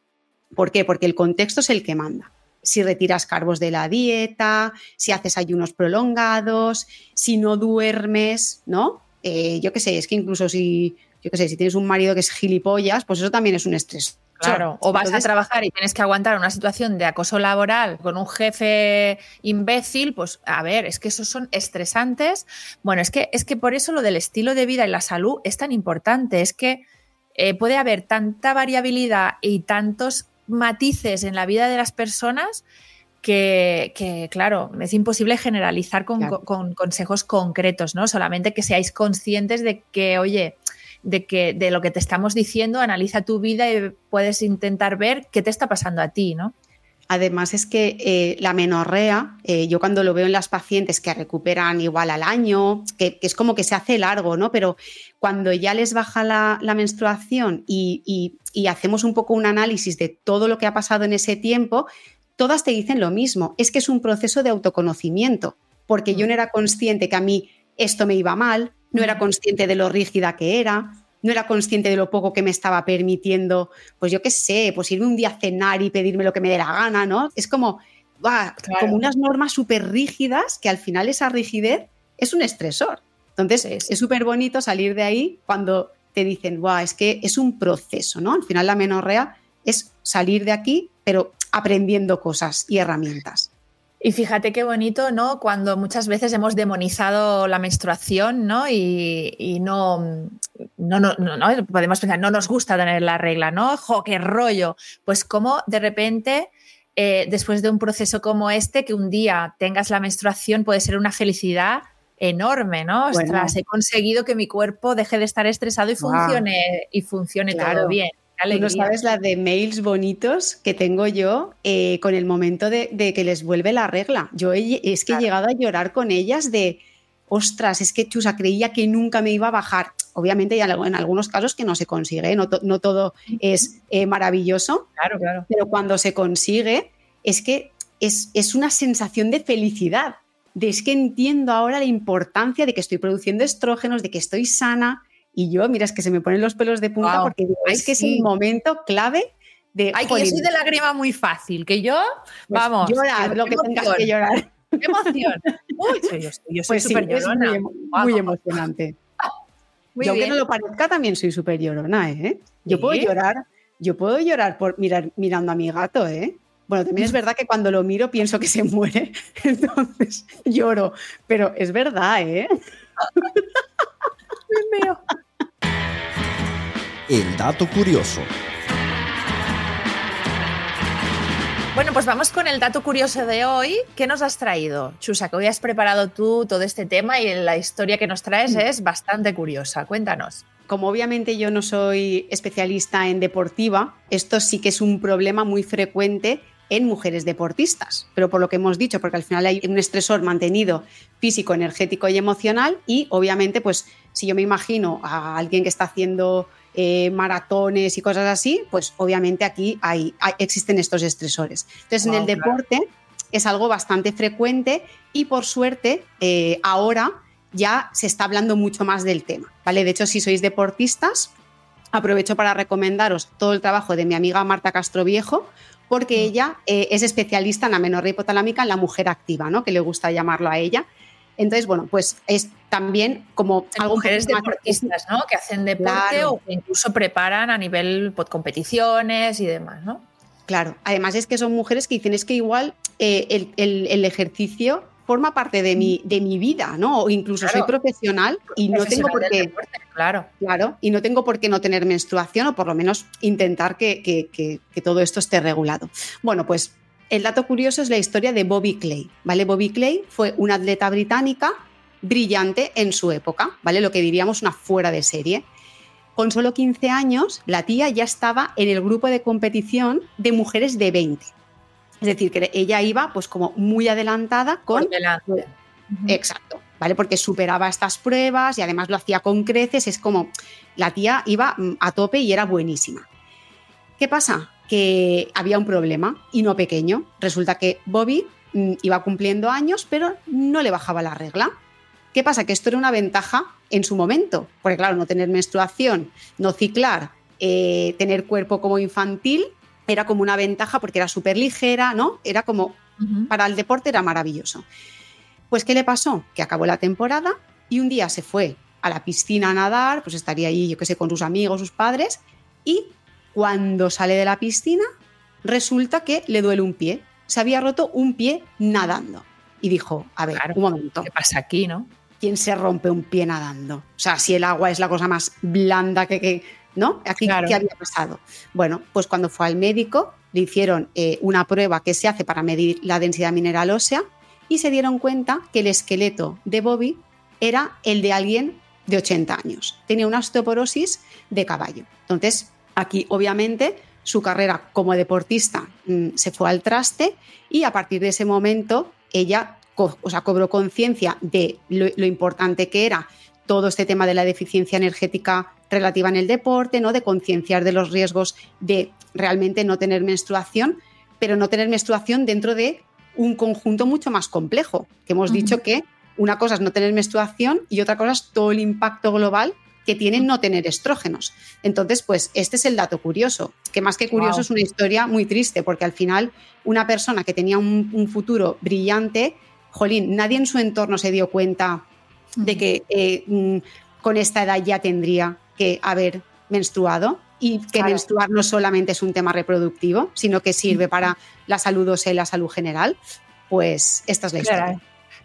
Speaker 5: ¿Por qué? Porque el contexto es el que manda. Si retiras carbos de la dieta, si haces ayunos prolongados, si no duermes, ¿no? Eh, yo qué sé, es que incluso si yo qué sé, si tienes un marido que es gilipollas, pues eso también es un estrés.
Speaker 1: Claro, o vas
Speaker 5: Entonces-
Speaker 1: a trabajar y tienes que aguantar una situación de acoso laboral con un jefe imbécil, pues a ver, es que esos son estresantes. Bueno, es que, es que por eso lo del estilo de vida y la salud es tan importante, es que eh, puede haber tanta variabilidad y tantos matices en la vida de las personas que, que, claro, es imposible generalizar con,
Speaker 5: Claro.
Speaker 1: con consejos concretos, ¿no? Solamente que seáis conscientes de que, oye, de que de lo que te estamos diciendo, analiza tu vida y puedes intentar ver qué te está pasando a ti, ¿no?
Speaker 5: Además es que eh, la menorrea, eh, yo cuando lo veo en las pacientes que recuperan igual al año, que, que es como que se hace largo, ¿no? Pero cuando ya les baja la, la menstruación y, y- y hacemos un poco un análisis de todo lo que ha pasado en ese tiempo, todas te dicen lo mismo, es que es un proceso de autoconocimiento, porque yo no era consciente que a mí esto me iba mal, no era consciente de lo rígida que era, no era consciente de lo poco que me estaba permitiendo, pues yo qué sé, pues irme un día a cenar y pedirme lo que me dé la gana, ¿no? Es como.
Speaker 1: Claro.
Speaker 5: como unas normas súper rígidas que al final esa rigidez es un estresor. Entonces
Speaker 1: Sí, sí.
Speaker 5: es súper bonito salir de ahí cuando te dicen, ¡buah! Es que es un proceso, ¿no? Al final la menorrea es salir de aquí, pero aprendiendo cosas y herramientas.
Speaker 1: Y fíjate qué bonito, ¿no? Cuando muchas veces hemos demonizado la menstruación, ¿no? Y, y no, no, no, no, no, podemos pensar, no nos gusta tener la regla, ¿no? ¡Jo, qué rollo! Pues como de repente, eh, después de un proceso como este, que un día tengas la menstruación puede ser una felicidad enorme, ¿no?
Speaker 5: Bueno.
Speaker 1: Ostras, he conseguido que mi cuerpo deje de estar estresado y funcione, y funcione
Speaker 5: Claro.
Speaker 1: todo bien.
Speaker 5: No sabes la de mails bonitos que tengo yo eh, con el momento de, de que les vuelve la regla. Yo he- es que he llegado a llorar con ellas de, ostras, es que Chusa creía que nunca me iba a bajar. Obviamente, algo- en algunos casos que no se consigue, ¿eh? no, to- no todo es eh, maravilloso,
Speaker 1: Claro, claro.
Speaker 5: pero cuando se consigue es que es, es una sensación de felicidad, de es que entiendo ahora la importancia de que estoy produciendo estrógenos, de que estoy sana. Y yo, mira, es que se me ponen los pelos de punta porque digo, es que es el momento clave de...
Speaker 1: Ay, que yo soy de lágrima muy fácil, que yo,
Speaker 5: pues
Speaker 1: vamos.
Speaker 5: llorar
Speaker 1: qué
Speaker 5: lo que tengas que llorar.
Speaker 1: ¡Qué emoción! Uy, soy- yo, yo soy
Speaker 5: Pues sí,
Speaker 1: súper
Speaker 5: es
Speaker 1: llorona.
Speaker 5: muy, emocionante. (laughs)
Speaker 1: muy
Speaker 5: y aunque
Speaker 1: bien.
Speaker 5: no lo parezca, también soy súper llorona, ¿eh? Yo
Speaker 1: ¿Sí?
Speaker 5: puedo llorar, yo puedo llorar por mirar, mirando a mi gato, ¿eh? Bueno, también es (laughs) verdad que cuando lo miro pienso que se muere, (laughs) entonces lloro, pero es verdad, ¿eh?
Speaker 4: El dato curioso.
Speaker 1: Bueno, pues vamos con el dato curioso de hoy. ¿Qué nos has traído? Chusa, que hoy has preparado tú todo este tema y la historia que nos traes es bastante curiosa. Cuéntanos.
Speaker 5: Como obviamente yo no soy especialista en deportiva, esto sí que es un problema muy frecuente en mujeres deportistas, pero por lo que hemos dicho, porque al final hay un estresor mantenido físico, energético y emocional y obviamente pues si yo me imagino a alguien que está haciendo eh, maratones y cosas así, pues obviamente aquí hay, hay- existen estos estresores. Entonces en el
Speaker 1: claro.
Speaker 5: deporte es algo bastante frecuente y por suerte eh, ahora ya se está hablando mucho más del tema, ¿vale? De hecho, si sois deportistas, aprovecho para recomendaros todo el trabajo de mi amiga Marta Castro Viejo, porque ella eh, es especialista en la menorrea hipotalámica en la mujer activa, ¿no? Que le gusta llamarlo a ella. Entonces, bueno, pues es también como algo
Speaker 1: mujeres
Speaker 5: más-
Speaker 1: deportistas, ¿no? Que hacen deporte
Speaker 5: Claro.
Speaker 1: o que incluso preparan a nivel pues, competiciones y demás, ¿no?
Speaker 5: Claro, además es que son mujeres que dicen es que igual eh, el, el- el ejercicio forma parte de mi, de mi vida, ¿no? O incluso soy profesional y no tengo por qué,
Speaker 1: deporte, claro.
Speaker 5: claro, y no tengo por qué no tener menstruación o por lo menos intentar que, que- que- que todo esto esté regulado. Bueno, pues el dato curioso es la historia de Bobby Clay, ¿vale? Bobby Clay fue una atleta británica brillante en su época, ¿vale? Lo que diríamos una fuera de serie. Con solo 15 años, la tía ya estaba en el grupo de competición de mujeres de 20. Es decir, que ella iba pues como muy adelantada con...
Speaker 1: Por.
Speaker 5: Exacto, ¿vale? Porque superaba estas pruebas y además lo hacía con creces, es como la tía iba mm, a tope y era buenísima. ¿Qué pasa? Que había un problema y no pequeño. Resulta que Bobby mm, iba cumpliendo años, pero no le bajaba la regla. ¿Qué pasa? Que esto era una ventaja en su momento, porque claro, no tener menstruación, no ciclar, eh, tener cuerpo como infantil, era como una ventaja porque era súper ligera, ¿no? Era como para el deporte era maravilloso. Pues, ¿qué le pasó? Que acabó la temporada y un día se fue a la piscina a nadar, pues estaría allí, yo qué sé, con sus amigos, sus padres, y cuando sale de la piscina, resulta que le duele un pie. Se había roto un pie nadando. Y dijo, a ver, un momento.
Speaker 1: ¿Qué pasa aquí, no?
Speaker 5: ¿Quién se rompe un pie nadando? O sea, si el agua es la cosa más blanda que... que ¿No? Aquí, ¿qué había pasado? Bueno, pues cuando fue al médico, le hicieron eh, una prueba que se hace para medir la densidad mineral ósea y se dieron cuenta que el esqueleto de Bobby era el de alguien de 80 años. Tenía una osteoporosis de caballo. Entonces, aquí obviamente su carrera como deportista mm, se fue al traste y a partir de ese momento ella o sea, cobró conciencia de lo, importante que era todo este tema de la deficiencia energética relativa en el deporte, ¿no? de concienciar de los riesgos de realmente no tener menstruación, pero no tener menstruación dentro de un conjunto mucho más complejo, que hemos dicho que una cosa es no tener menstruación y otra cosa es todo el impacto global que tiene no tener estrógenos. Entonces, pues este es el dato curioso, que más que curioso es una historia muy triste, porque al final una persona que tenía un, futuro brillante, jolín, nadie en su entorno se dio cuenta de que eh, mm, con esta edad ya tendría que haber menstruado y que menstruar no solamente es un tema reproductivo, sino que sirve para la salud ósea y la salud general, pues esta es la historia.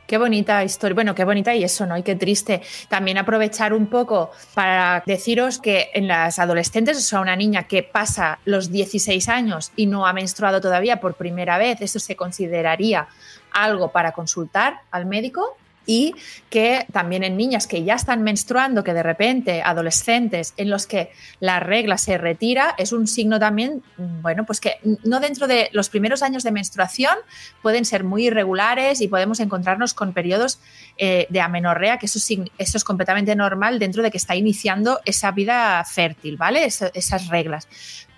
Speaker 1: Qué bonita historia. Bueno, qué bonita y eso, ¿no? Y qué triste. También aprovechar un poco para deciros que en las adolescentes, o sea, una niña que pasa los 16 años y no ha menstruado todavía por primera vez, eso se consideraría algo para consultar al médico y que también en niñas que ya están menstruando, que de repente, adolescentes en los que la regla se retira, es un signo también, bueno, pues que no dentro de los primeros años de menstruación pueden ser muy irregulares y podemos encontrarnos con periodos eh, de amenorrea, que eso, eso, es completamente normal dentro de que está iniciando esa vida fértil, ¿vale? esas reglas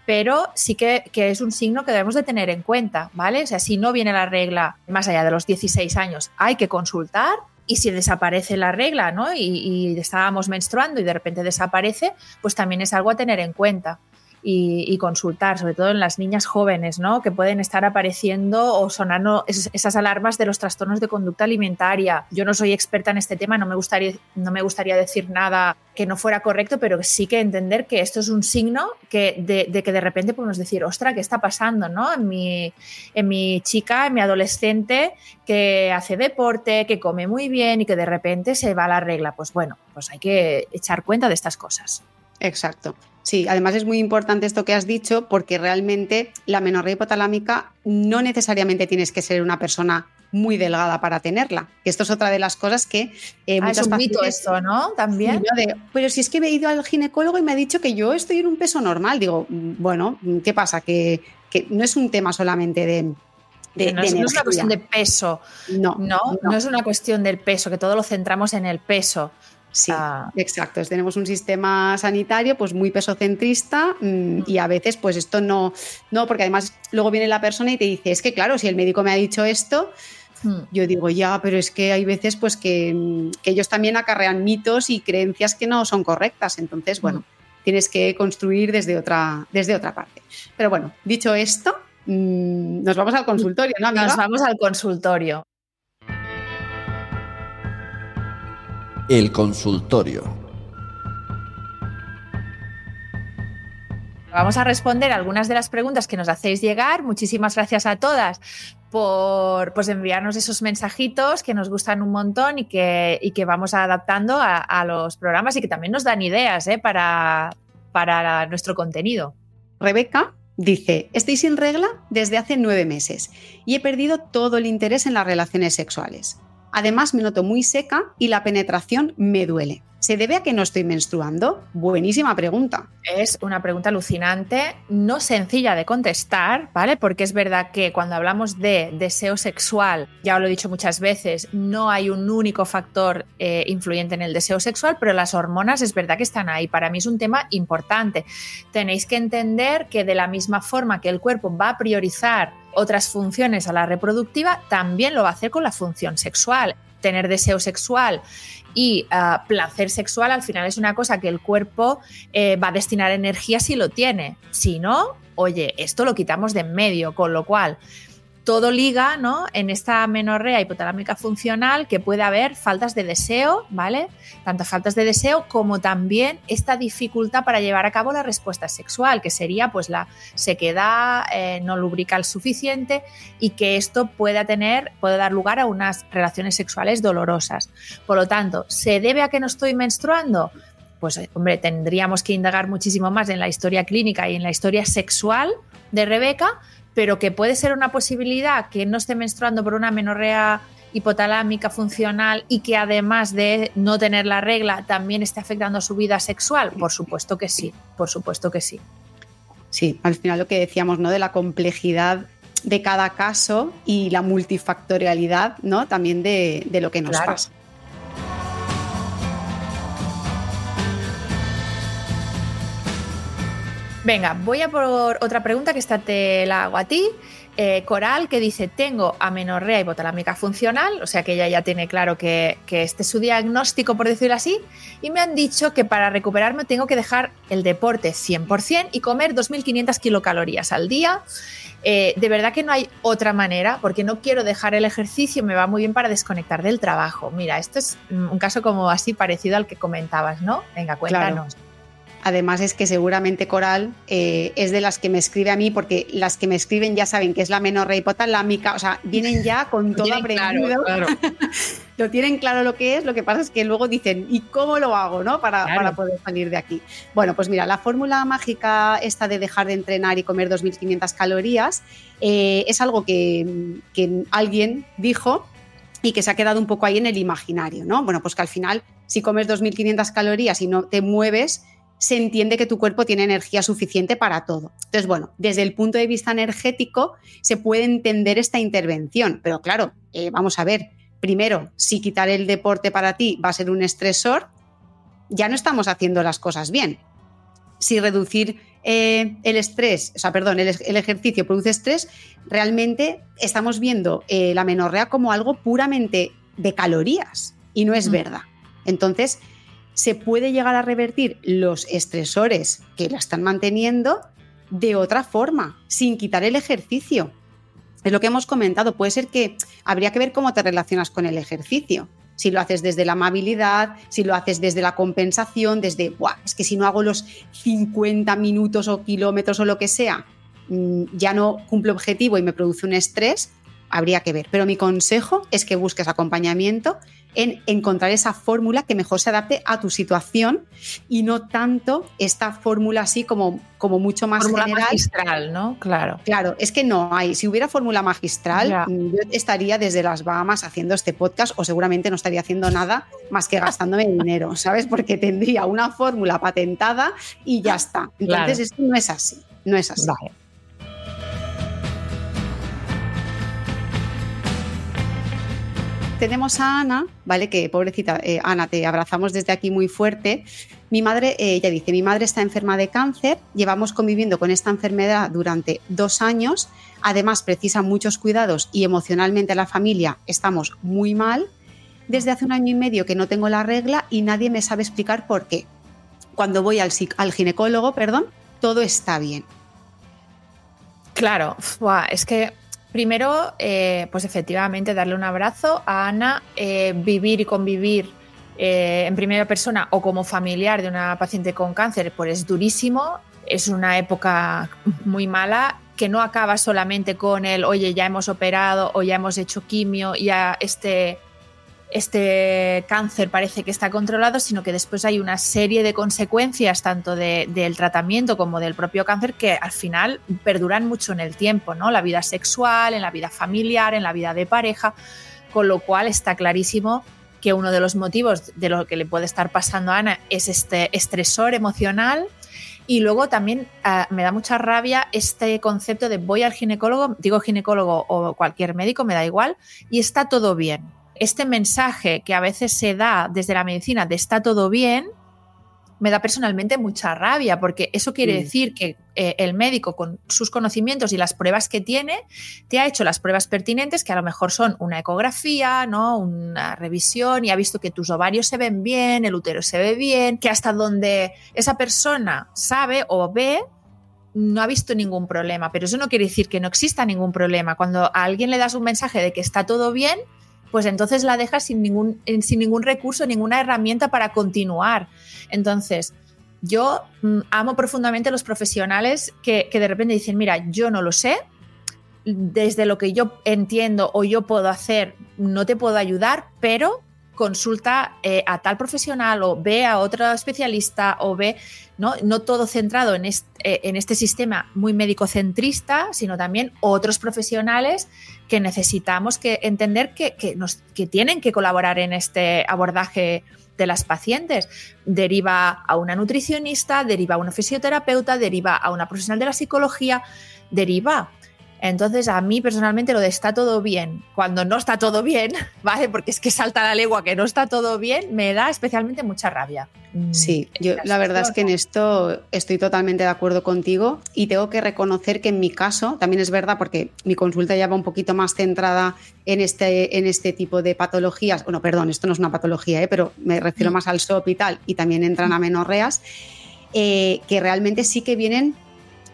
Speaker 1: pero sí que, es un signo que debemos de tener en cuenta, ¿vale? O sea, si no viene la regla más allá de los 16 años, hay que consultar y si desaparece la regla, ¿no? Y, y, estábamos menstruando y de repente desaparece, pues también es algo a tener en cuenta y, consultar, sobre todo en las niñas jóvenes, ¿no? que pueden estar apareciendo o sonando esas alarmas de los trastornos de conducta alimentaria. Yo no soy experta en este tema, no me gustaría, no me gustaría decir nada que no fuera correcto, pero sí que entender que esto es un signo que de, que de repente podemos decir, ostra, ¿qué está pasando ¿no? en, mi, en mi chica, en mi adolescente que hace deporte, que come muy bien y que de repente se va la regla? Pues bueno, pues hay que echar cuenta de estas cosas.
Speaker 5: Exacto. Sí, además es muy importante esto que has dicho porque realmente la menorrea hipotalámica no necesariamente tienes que ser una persona muy delgada para tenerla. Esto es otra de las cosas que
Speaker 1: eh, ah, es un mito esto, ¿no? También.
Speaker 5: pero si es que he ido al ginecólogo y me ha dicho que yo estoy en un peso normal, digo, mm, bueno, ¿qué pasa? Que, no es un tema solamente de,
Speaker 1: no, es, una cuestión de peso. no, no, no, es una cuestión del peso, que todo lo centramos en el peso.
Speaker 5: Sí, ah. exacto. Tenemos un sistema sanitario pues muy pesocentrista mm, y a veces pues esto no, no, porque además luego viene la persona y te dice, es que claro, si el médico me ha dicho esto, hmm. yo digo, ya, pero es que hay veces pues que, mm, ellos también acarrean mitos y creencias que no son correctas. Entonces, bueno, hmm. tienes que construir desde otra, desde otra parte. Pero bueno, dicho esto, mm, nos vamos al consultorio, ¿no?
Speaker 1: Nos vamos al consultorio.
Speaker 4: El consultorio.
Speaker 1: Vamos a responder algunas de las preguntas que nos hacéis llegar. Muchísimas gracias a todas por pues, enviarnos esos mensajitos que nos gustan un montón y que, que vamos adaptando a, los programas y que también nos dan ideas ¿eh? para, para nuestro contenido.
Speaker 5: Rebeca dice, estoy sin regla desde hace nueve meses y he perdido todo el interés en las relaciones sexuales. Además, me noto muy seca y la penetración me duele. ¿Se debe a que no estoy menstruando? Buenísima pregunta.
Speaker 1: Es una pregunta alucinante, no sencilla de contestar, ¿vale? Porque es verdad que cuando hablamos de deseo sexual, ya lo he dicho muchas veces, no hay un único factor eh, influyente en el deseo sexual, pero las hormonas es verdad que están ahí. Para mí es un tema importante. Tenéis que entender que de la misma forma que el cuerpo va a priorizar otras funciones a la reproductiva, también lo va a hacer con la función sexual. Tener deseo sexual y ah, placer sexual al final es una cosa que el cuerpo eh, va a destinar energía si lo tiene. Si no, oye, esto lo quitamos de en medio, con lo cual todo liga, ¿no? En esta menorrea hipotalámica funcional que puede haber faltas de deseo, ¿vale? Tanto faltas de deseo como también esta dificultad para llevar a cabo la respuesta sexual, que sería pues la sequedad, eh, no lubrica el suficiente y que esto pueda tener, puede dar lugar a unas relaciones sexuales dolorosas. Por lo tanto, ¿se debe a que no estoy menstruando? Pues, hombre, tendríamos que indagar muchísimo más en la historia clínica y en la historia sexual de Rebeca, pero que puede ser una posibilidad que no esté menstruando por una menorrea hipotalámica funcional y que además de no tener la regla también esté afectando su vida sexual? Por supuesto que sí, por supuesto que sí.
Speaker 5: Sí, al final lo que decíamos, ¿no? De la complejidad de cada caso y la multifactorialidad, ¿no? También de, lo que nos pasa.
Speaker 1: Venga, voy a por otra pregunta que esta te la hago a ti. Eh, Coral que dice, tengo amenorrea hipotalámica funcional, o sea que ella ya tiene claro que, este es su diagnóstico, por decirlo así, y me han dicho que para recuperarme tengo que dejar el deporte 100% y comer 2.500 kilocalorías al día. Eh, de verdad que no hay otra manera, porque no quiero dejar el ejercicio, me va muy bien para desconectar del trabajo. Mira, esto es un caso como así parecido al que comentabas, ¿no? Venga, cuéntanos.
Speaker 5: Además es que seguramente Coral eh, es de las que me escribe a mí, porque las que me escriben ya saben que es la menor hipotalámica, o sea, vienen ya con todo aprendido. (laughs) lo tienen claro lo que es, lo que pasa es que luego dicen, ¿y cómo lo hago no? para, para poder salir de aquí? Bueno, pues mira, la fórmula mágica esta de dejar de entrenar y comer 2.500 calorías eh, es algo que, que alguien dijo y que se ha quedado un poco ahí en el imaginario, ¿no? Bueno, pues que al final, si comes 2.500 calorías y no te mueves, se entiende que tu cuerpo tiene energía suficiente para todo. Entonces, bueno, desde el punto de vista energético se puede entender esta intervención, pero claro, eh, vamos a ver, primero, si quitar el deporte para ti va a ser un estresor, ya no estamos haciendo las cosas bien. Si reducir eh, el estrés, o sea, perdón, el, ejercicio produce estrés, realmente estamos viendo eh, la menorrea como algo puramente de calorías y no es mm. verdad. Entonces, se puede llegar a revertir los estresores que la están manteniendo de otra forma, sin quitar el ejercicio. Es lo que hemos comentado, puede ser que habría que ver cómo te relacionas con el ejercicio. Si lo haces desde la amabilidad, si lo haces desde la compensación, desde, es que si no hago los 50 minutos o kilómetros o lo que sea, mm, ya no cumple objetivo y me produce un estrés, habría que ver. Pero mi consejo es que busques acompañamiento en encontrar esa fórmula que mejor se adapte a tu situación y no tanto esta fórmula así como, como mucho más
Speaker 1: fórmula
Speaker 5: general.
Speaker 1: magistral, ¿no? Claro.
Speaker 5: Claro, es que no hay. Si hubiera fórmula magistral, yo estaría desde las Bahamas haciendo este podcast o seguramente no estaría haciendo nada más que gastándome (laughs) dinero, ¿sabes? Porque tendría una fórmula patentada y ya está. Entonces, esto no es así. No es así. Tenemos a Ana, ¿vale? Que pobrecita, eh, Ana, te abrazamos desde aquí muy fuerte. Mi madre, eh, ella dice, mi madre está enferma de cáncer, llevamos conviviendo con esta enfermedad durante dos años, además precisa muchos cuidados y emocionalmente la familia estamos muy mal. Desde hace un año y medio que no tengo la regla y nadie me sabe explicar por qué. Cuando voy al, al ginecólogo, perdón, todo está bien.
Speaker 1: Claro, es que Primero, eh, pues efectivamente, darle un abrazo a Ana, eh, vivir y convivir eh, en primera persona o como familiar de una paciente con cáncer, pues es durísimo, es una época muy mala que no acaba solamente con el, oye, ya hemos operado o ya hemos hecho quimio, ya este este cáncer parece que está controlado, sino que después hay una serie de consecuencias tanto del tratamiento como del propio cáncer que al final perduran mucho en el tiempo, ¿no? La vida sexual, en la vida familiar, en la vida de pareja, con lo cual está clarísimo que uno de los motivos de lo que le puede estar pasando a Ana es este estresor emocional y luego también ah, me da mucha rabia este concepto de voy al ginecólogo, digo ginecólogo o cualquier médico, me da igual, y está todo bien este mensaje que a veces se da desde la medicina de está todo bien, me da personalmente mucha rabia, porque eso quiere decir que eh, el médico, con sus conocimientos y las pruebas que tiene, te ha hecho las pruebas pertinentes, que a lo mejor son una ecografía, ¿no? una revisión, y ha visto que tus ovarios se ven bien, el útero se ve bien, que hasta donde esa persona sabe o ve, no ha visto ningún problema, pero eso no quiere decir que no exista ningún problema. Cuando a alguien le das un mensaje de que está todo bien, pues entonces la dejas sin ningún, sin ningún recurso, ninguna herramienta para continuar. Entonces, yo mm, amo profundamente los profesionales que, que de repente dicen, mira, yo no lo sé, desde lo que yo entiendo o yo puedo hacer, no te puedo ayudar, pero consulta eh, a tal profesional o ve a otro especialista o ve, no, no todo centrado en este, en este sistema muy médico-centrista, sino también otros profesionales que necesitamos que entender que, que, nos, que tienen que colaborar en este abordaje de las pacientes. Deriva a una nutricionista, deriva a una fisioterapeuta, deriva a una profesional de la psicología, deriva entonces, a mí personalmente lo de está todo bien, cuando no está todo bien, (laughs) ¿vale? Porque es que salta la legua que no está todo bien, me da especialmente mucha rabia.
Speaker 5: Mm, sí, yo la verdad es que en esto estoy totalmente de acuerdo contigo y tengo que reconocer que en mi caso también es verdad porque mi consulta ya va un poquito más centrada en este, en este tipo de patologías. Bueno, perdón, esto no es una patología, ¿eh? pero me refiero mm. más al SOP y tal, y también entran a menorreas, eh, que realmente sí que vienen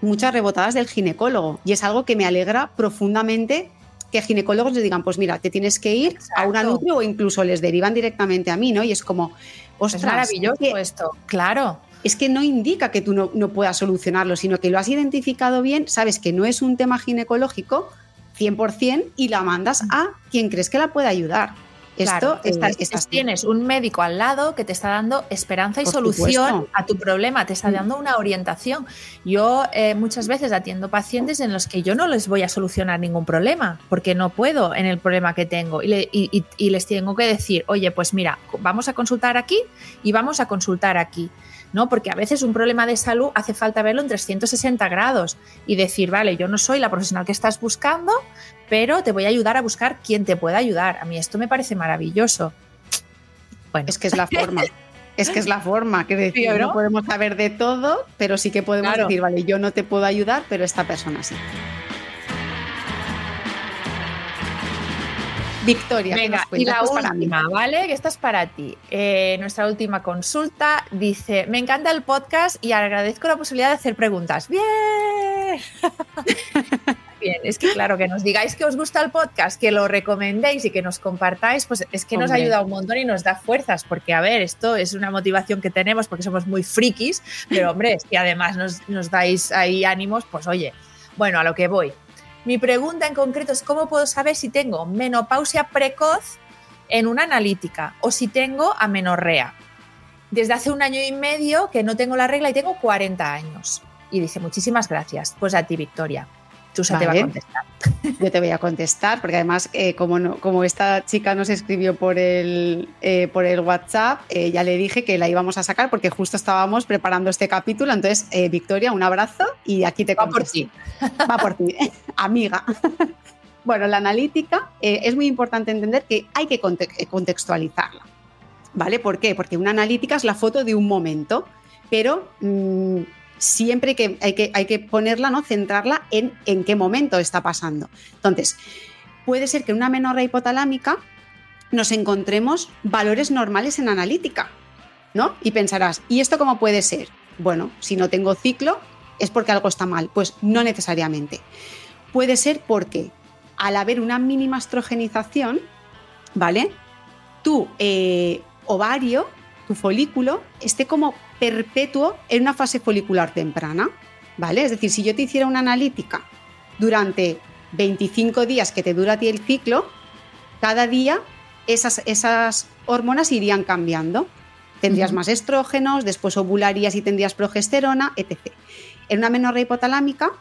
Speaker 5: muchas rebotadas del ginecólogo y es algo que me alegra profundamente que ginecólogos les digan, pues mira, te tienes que ir a una nutri o incluso les derivan directamente a mí, ¿no? Y es como, ostras,
Speaker 1: es maravilloso esto, claro.
Speaker 5: Es que no indica que tú no, no puedas solucionarlo, sino que lo has identificado bien, sabes que no es un tema ginecológico 100% y la mandas a quien crees que la puede ayudar.
Speaker 1: Esto tienes un médico al lado que te está dando esperanza y solución a tu problema, te está mm. dando una orientación. Yo eh, muchas veces atiendo pacientes en los que yo no les voy a solucionar ningún problema, porque no puedo en el problema que tengo. y les tengo que decir, oye, pues mira, vamos a consultar aquí y vamos a consultar aquí. ¿No? Porque a veces un problema de salud hace falta verlo en 360 grados y decir, vale, yo no soy la profesional que estás buscando, pero te voy a ayudar a buscar quién te pueda ayudar. A mí esto me parece maravilloso.
Speaker 5: Bueno. Es que es la forma. Es que es la forma, que decir, ¿no? podemos saber de todo, pero sí que podemos decir, vale, yo no te puedo ayudar, pero esta persona sí. Victoria.
Speaker 1: Venga, y la última, ¿vale? Que esta es para ti. Eh, nuestra última consulta dice: Me encanta el podcast y agradezco la posibilidad de hacer preguntas. ¡Bien! (laughs) Bien, es que claro, que nos digáis que os gusta el podcast, que lo recomendéis y que nos compartáis, pues es que nos ayuda un montón y nos da fuerzas, porque a ver, esto es una motivación que tenemos porque somos muy frikis, pero hombre, es que además nos, nos dais ahí ánimos, pues oye, bueno, a lo que voy. Mi pregunta en concreto es cómo puedo saber si tengo menopausia precoz en una analítica o si tengo amenorrea. Desde hace un año y medio que no tengo la regla y tengo 40 años. Y dice, muchísimas gracias. Pues a ti, Victoria. Tú te va a contestar. (laughs)
Speaker 5: Yo te voy a contestar, porque además, eh, como, como esta chica nos escribió por el, eh, por el WhatsApp, eh, ya le dije que la íbamos a sacar porque justo estábamos preparando este capítulo. Entonces, Victoria, un abrazo y aquí te
Speaker 1: Va por ti.
Speaker 5: Va por ti, (laughs) (laughs) amiga. Bueno, la analítica es muy importante entender que hay que contextualizarla. ¿Vale? ¿Por qué? Porque una analítica es la foto de un momento, pero mm, siempre que hay, que hay que ponerla, ¿no? centrarla en en qué momento está pasando. Entonces, puede ser que en una menorrea hipotalámica nos encontremos valores normales en analítica, ¿no? Y pensarás, ¿y esto cómo puede ser? Bueno, si no tengo ciclo, es porque algo está mal. Pues no necesariamente. Puede ser porque al haber una mínima estrogenización, ¿vale? Tu eh, ovario, tu folículo, esté como perpetuo en una fase folicular temprana, ¿vale? Es decir, si yo te hiciera una analítica durante 25 días que te dura a ti el ciclo, cada día esas, esas hormonas irían cambiando. Tendrías más estrógenos, después ovularías y tendrías progesterona, etc. En una menorrea hipotalámica,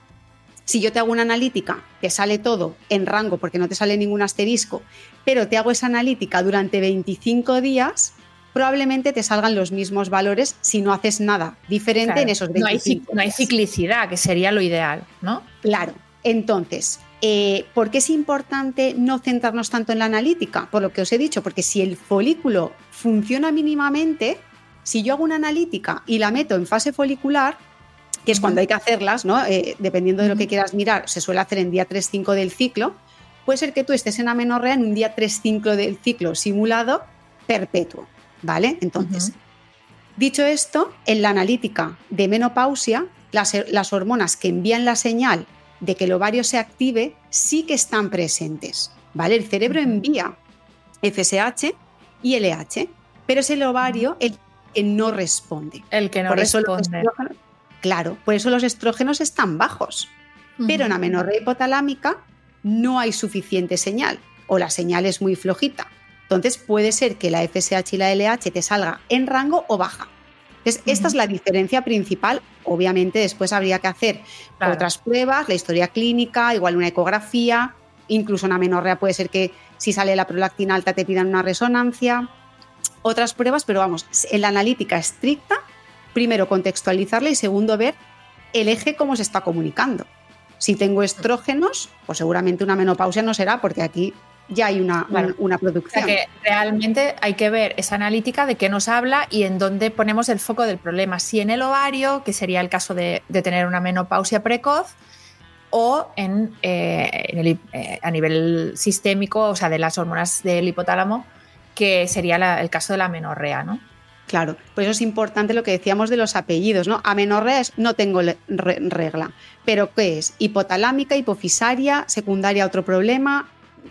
Speaker 5: si yo te hago una analítica, te sale todo en rango porque no te sale ningún asterisco, pero te hago esa analítica durante 25 días, probablemente te salgan los mismos valores si no haces nada diferente en esos
Speaker 1: 25 no hay, no hay ciclicidad, que sería lo ideal, ¿no?
Speaker 5: Claro. Entonces, eh, ¿por qué es importante no centrarnos tanto en la analítica? Por lo que os he dicho, porque si el folículo funciona mínimamente, si yo hago una analítica y la meto en fase folicular, que es cuando hay que hacerlas, ¿no? Eh, dependiendo de lo que quieras mirar, se suele hacer en día 3-5 del ciclo, puede ser que tú estés en amenorrea en un día 3-5 del ciclo simulado perpetuo. ¿Vale? Entonces, dicho esto, en la analítica de menopausia las, las hormonas que envían la señal de que el ovario se active sí que están presentes. ¿Vale? El cerebro envía FSH y LH, pero es el ovario el que no responde.
Speaker 1: El que no
Speaker 5: Por eso los
Speaker 1: responde.
Speaker 5: claro, por eso los estrógenos están bajos. Pero en amenorrea hipotalámica no hay suficiente señal o la señal es muy flojita. Entonces puede ser que la FSH y la LH te salga en rango o baja. Entonces, esta es la diferencia principal. Obviamente después habría que hacer
Speaker 1: Claro.
Speaker 5: otras pruebas, la historia clínica, igual una ecografía, incluso en amenorrea puede ser que si sale la prolactina alta te pidan una resonancia, otras pruebas, pero vamos, en la analítica estricta, primero contextualizarla y segundo ver el eje cómo se está comunicando. Si tengo estrógenos, pues seguramente una menopausia no será porque aquí ya hay una,
Speaker 1: Claro.
Speaker 5: un- una
Speaker 1: O sea
Speaker 5: producción.
Speaker 1: que realmente hay que ver esa analítica de qué nos habla y en dónde ponemos el foco del problema. Si en el ovario, que sería el caso de, de tener una menopausia precoz, o en, eh, en el hip- eh, a nivel sistémico, o sea, de las hormonas del hipotálamo, que sería la- el caso de la menorrea, ¿no?
Speaker 5: Claro, por eso es importante lo que decíamos de los apellidos, ¿no? Amenorrea es no tengo re- regla, pero ¿qué es? Hipotalámica, hipofisaria, secundaria otro problema,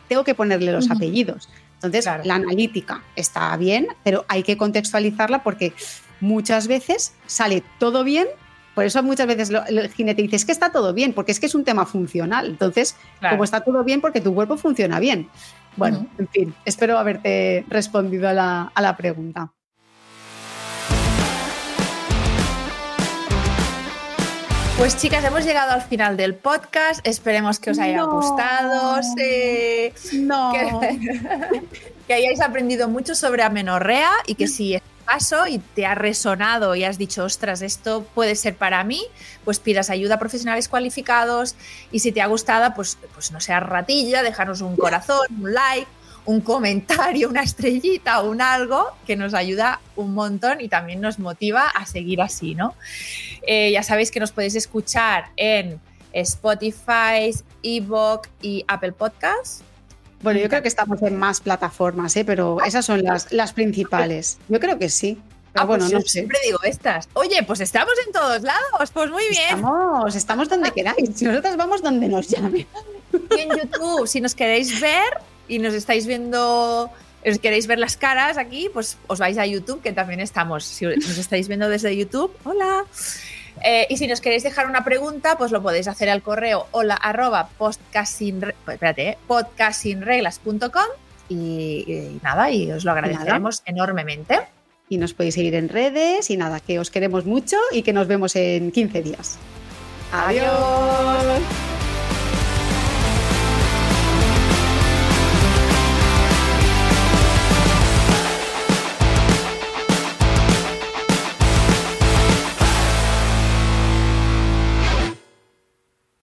Speaker 5: tengo que ponerle los apellidos. Entonces,
Speaker 1: Claro.
Speaker 5: la analítica está bien, pero hay que contextualizarla porque muchas veces sale todo bien, por eso muchas veces lo- el jinete dice, es que está todo bien, porque es que es un tema funcional. Entonces,
Speaker 1: Claro.
Speaker 5: como está todo bien, porque tu cuerpo funciona bien. Bueno, en fin, espero haberte respondido a la, a la pregunta.
Speaker 1: Pues chicas, hemos llegado al final del podcast. Esperemos que os haya
Speaker 5: No.
Speaker 1: gustado. sí.
Speaker 5: No.
Speaker 1: que, (laughs) que hayáis aprendido mucho sobre amenorrea y que si es tu caso y te ha resonado y has dicho, ostras, esto puede ser para mí, pues pidas ayuda a profesionales cualificados y si te ha gustado, pues, pues no seas ratilla, déjanos un corazón, un like, un comentario, una estrellita o un algo que nos ayuda un montón y también nos motiva a seguir así, ¿no? Eh, ya sabéis que nos podéis escuchar en Spotify, Evox y Apple Podcasts.
Speaker 5: Bueno, yo creo que estamos en más plataformas, ¿eh? pero esas son las, las principales. (laughs) Yo creo que sí. Pero
Speaker 1: Ah, pues
Speaker 5: bueno,
Speaker 1: yo
Speaker 5: no sé.
Speaker 1: siempre digo estas. Oye, pues estamos en todos lados. Pues muy bien.
Speaker 5: Estamos, estamos donde queráis. Si nosotros vamos donde nos llamen.
Speaker 1: Y en YouTube, si nos queréis ver y nos estáis viendo, os queréis ver las caras aquí, pues os vais a YouTube, que también estamos. Si nos estáis viendo desde YouTube, hola. Eh, y si nos queréis dejar una pregunta, pues lo podéis hacer al correo hola arroba podcastsinre- pues eh, y nada, y os lo agradeceremos enormemente.
Speaker 5: Y nos podéis seguir en redes y nada, que os queremos mucho y que nos vemos en 15 días.
Speaker 1: Adiós.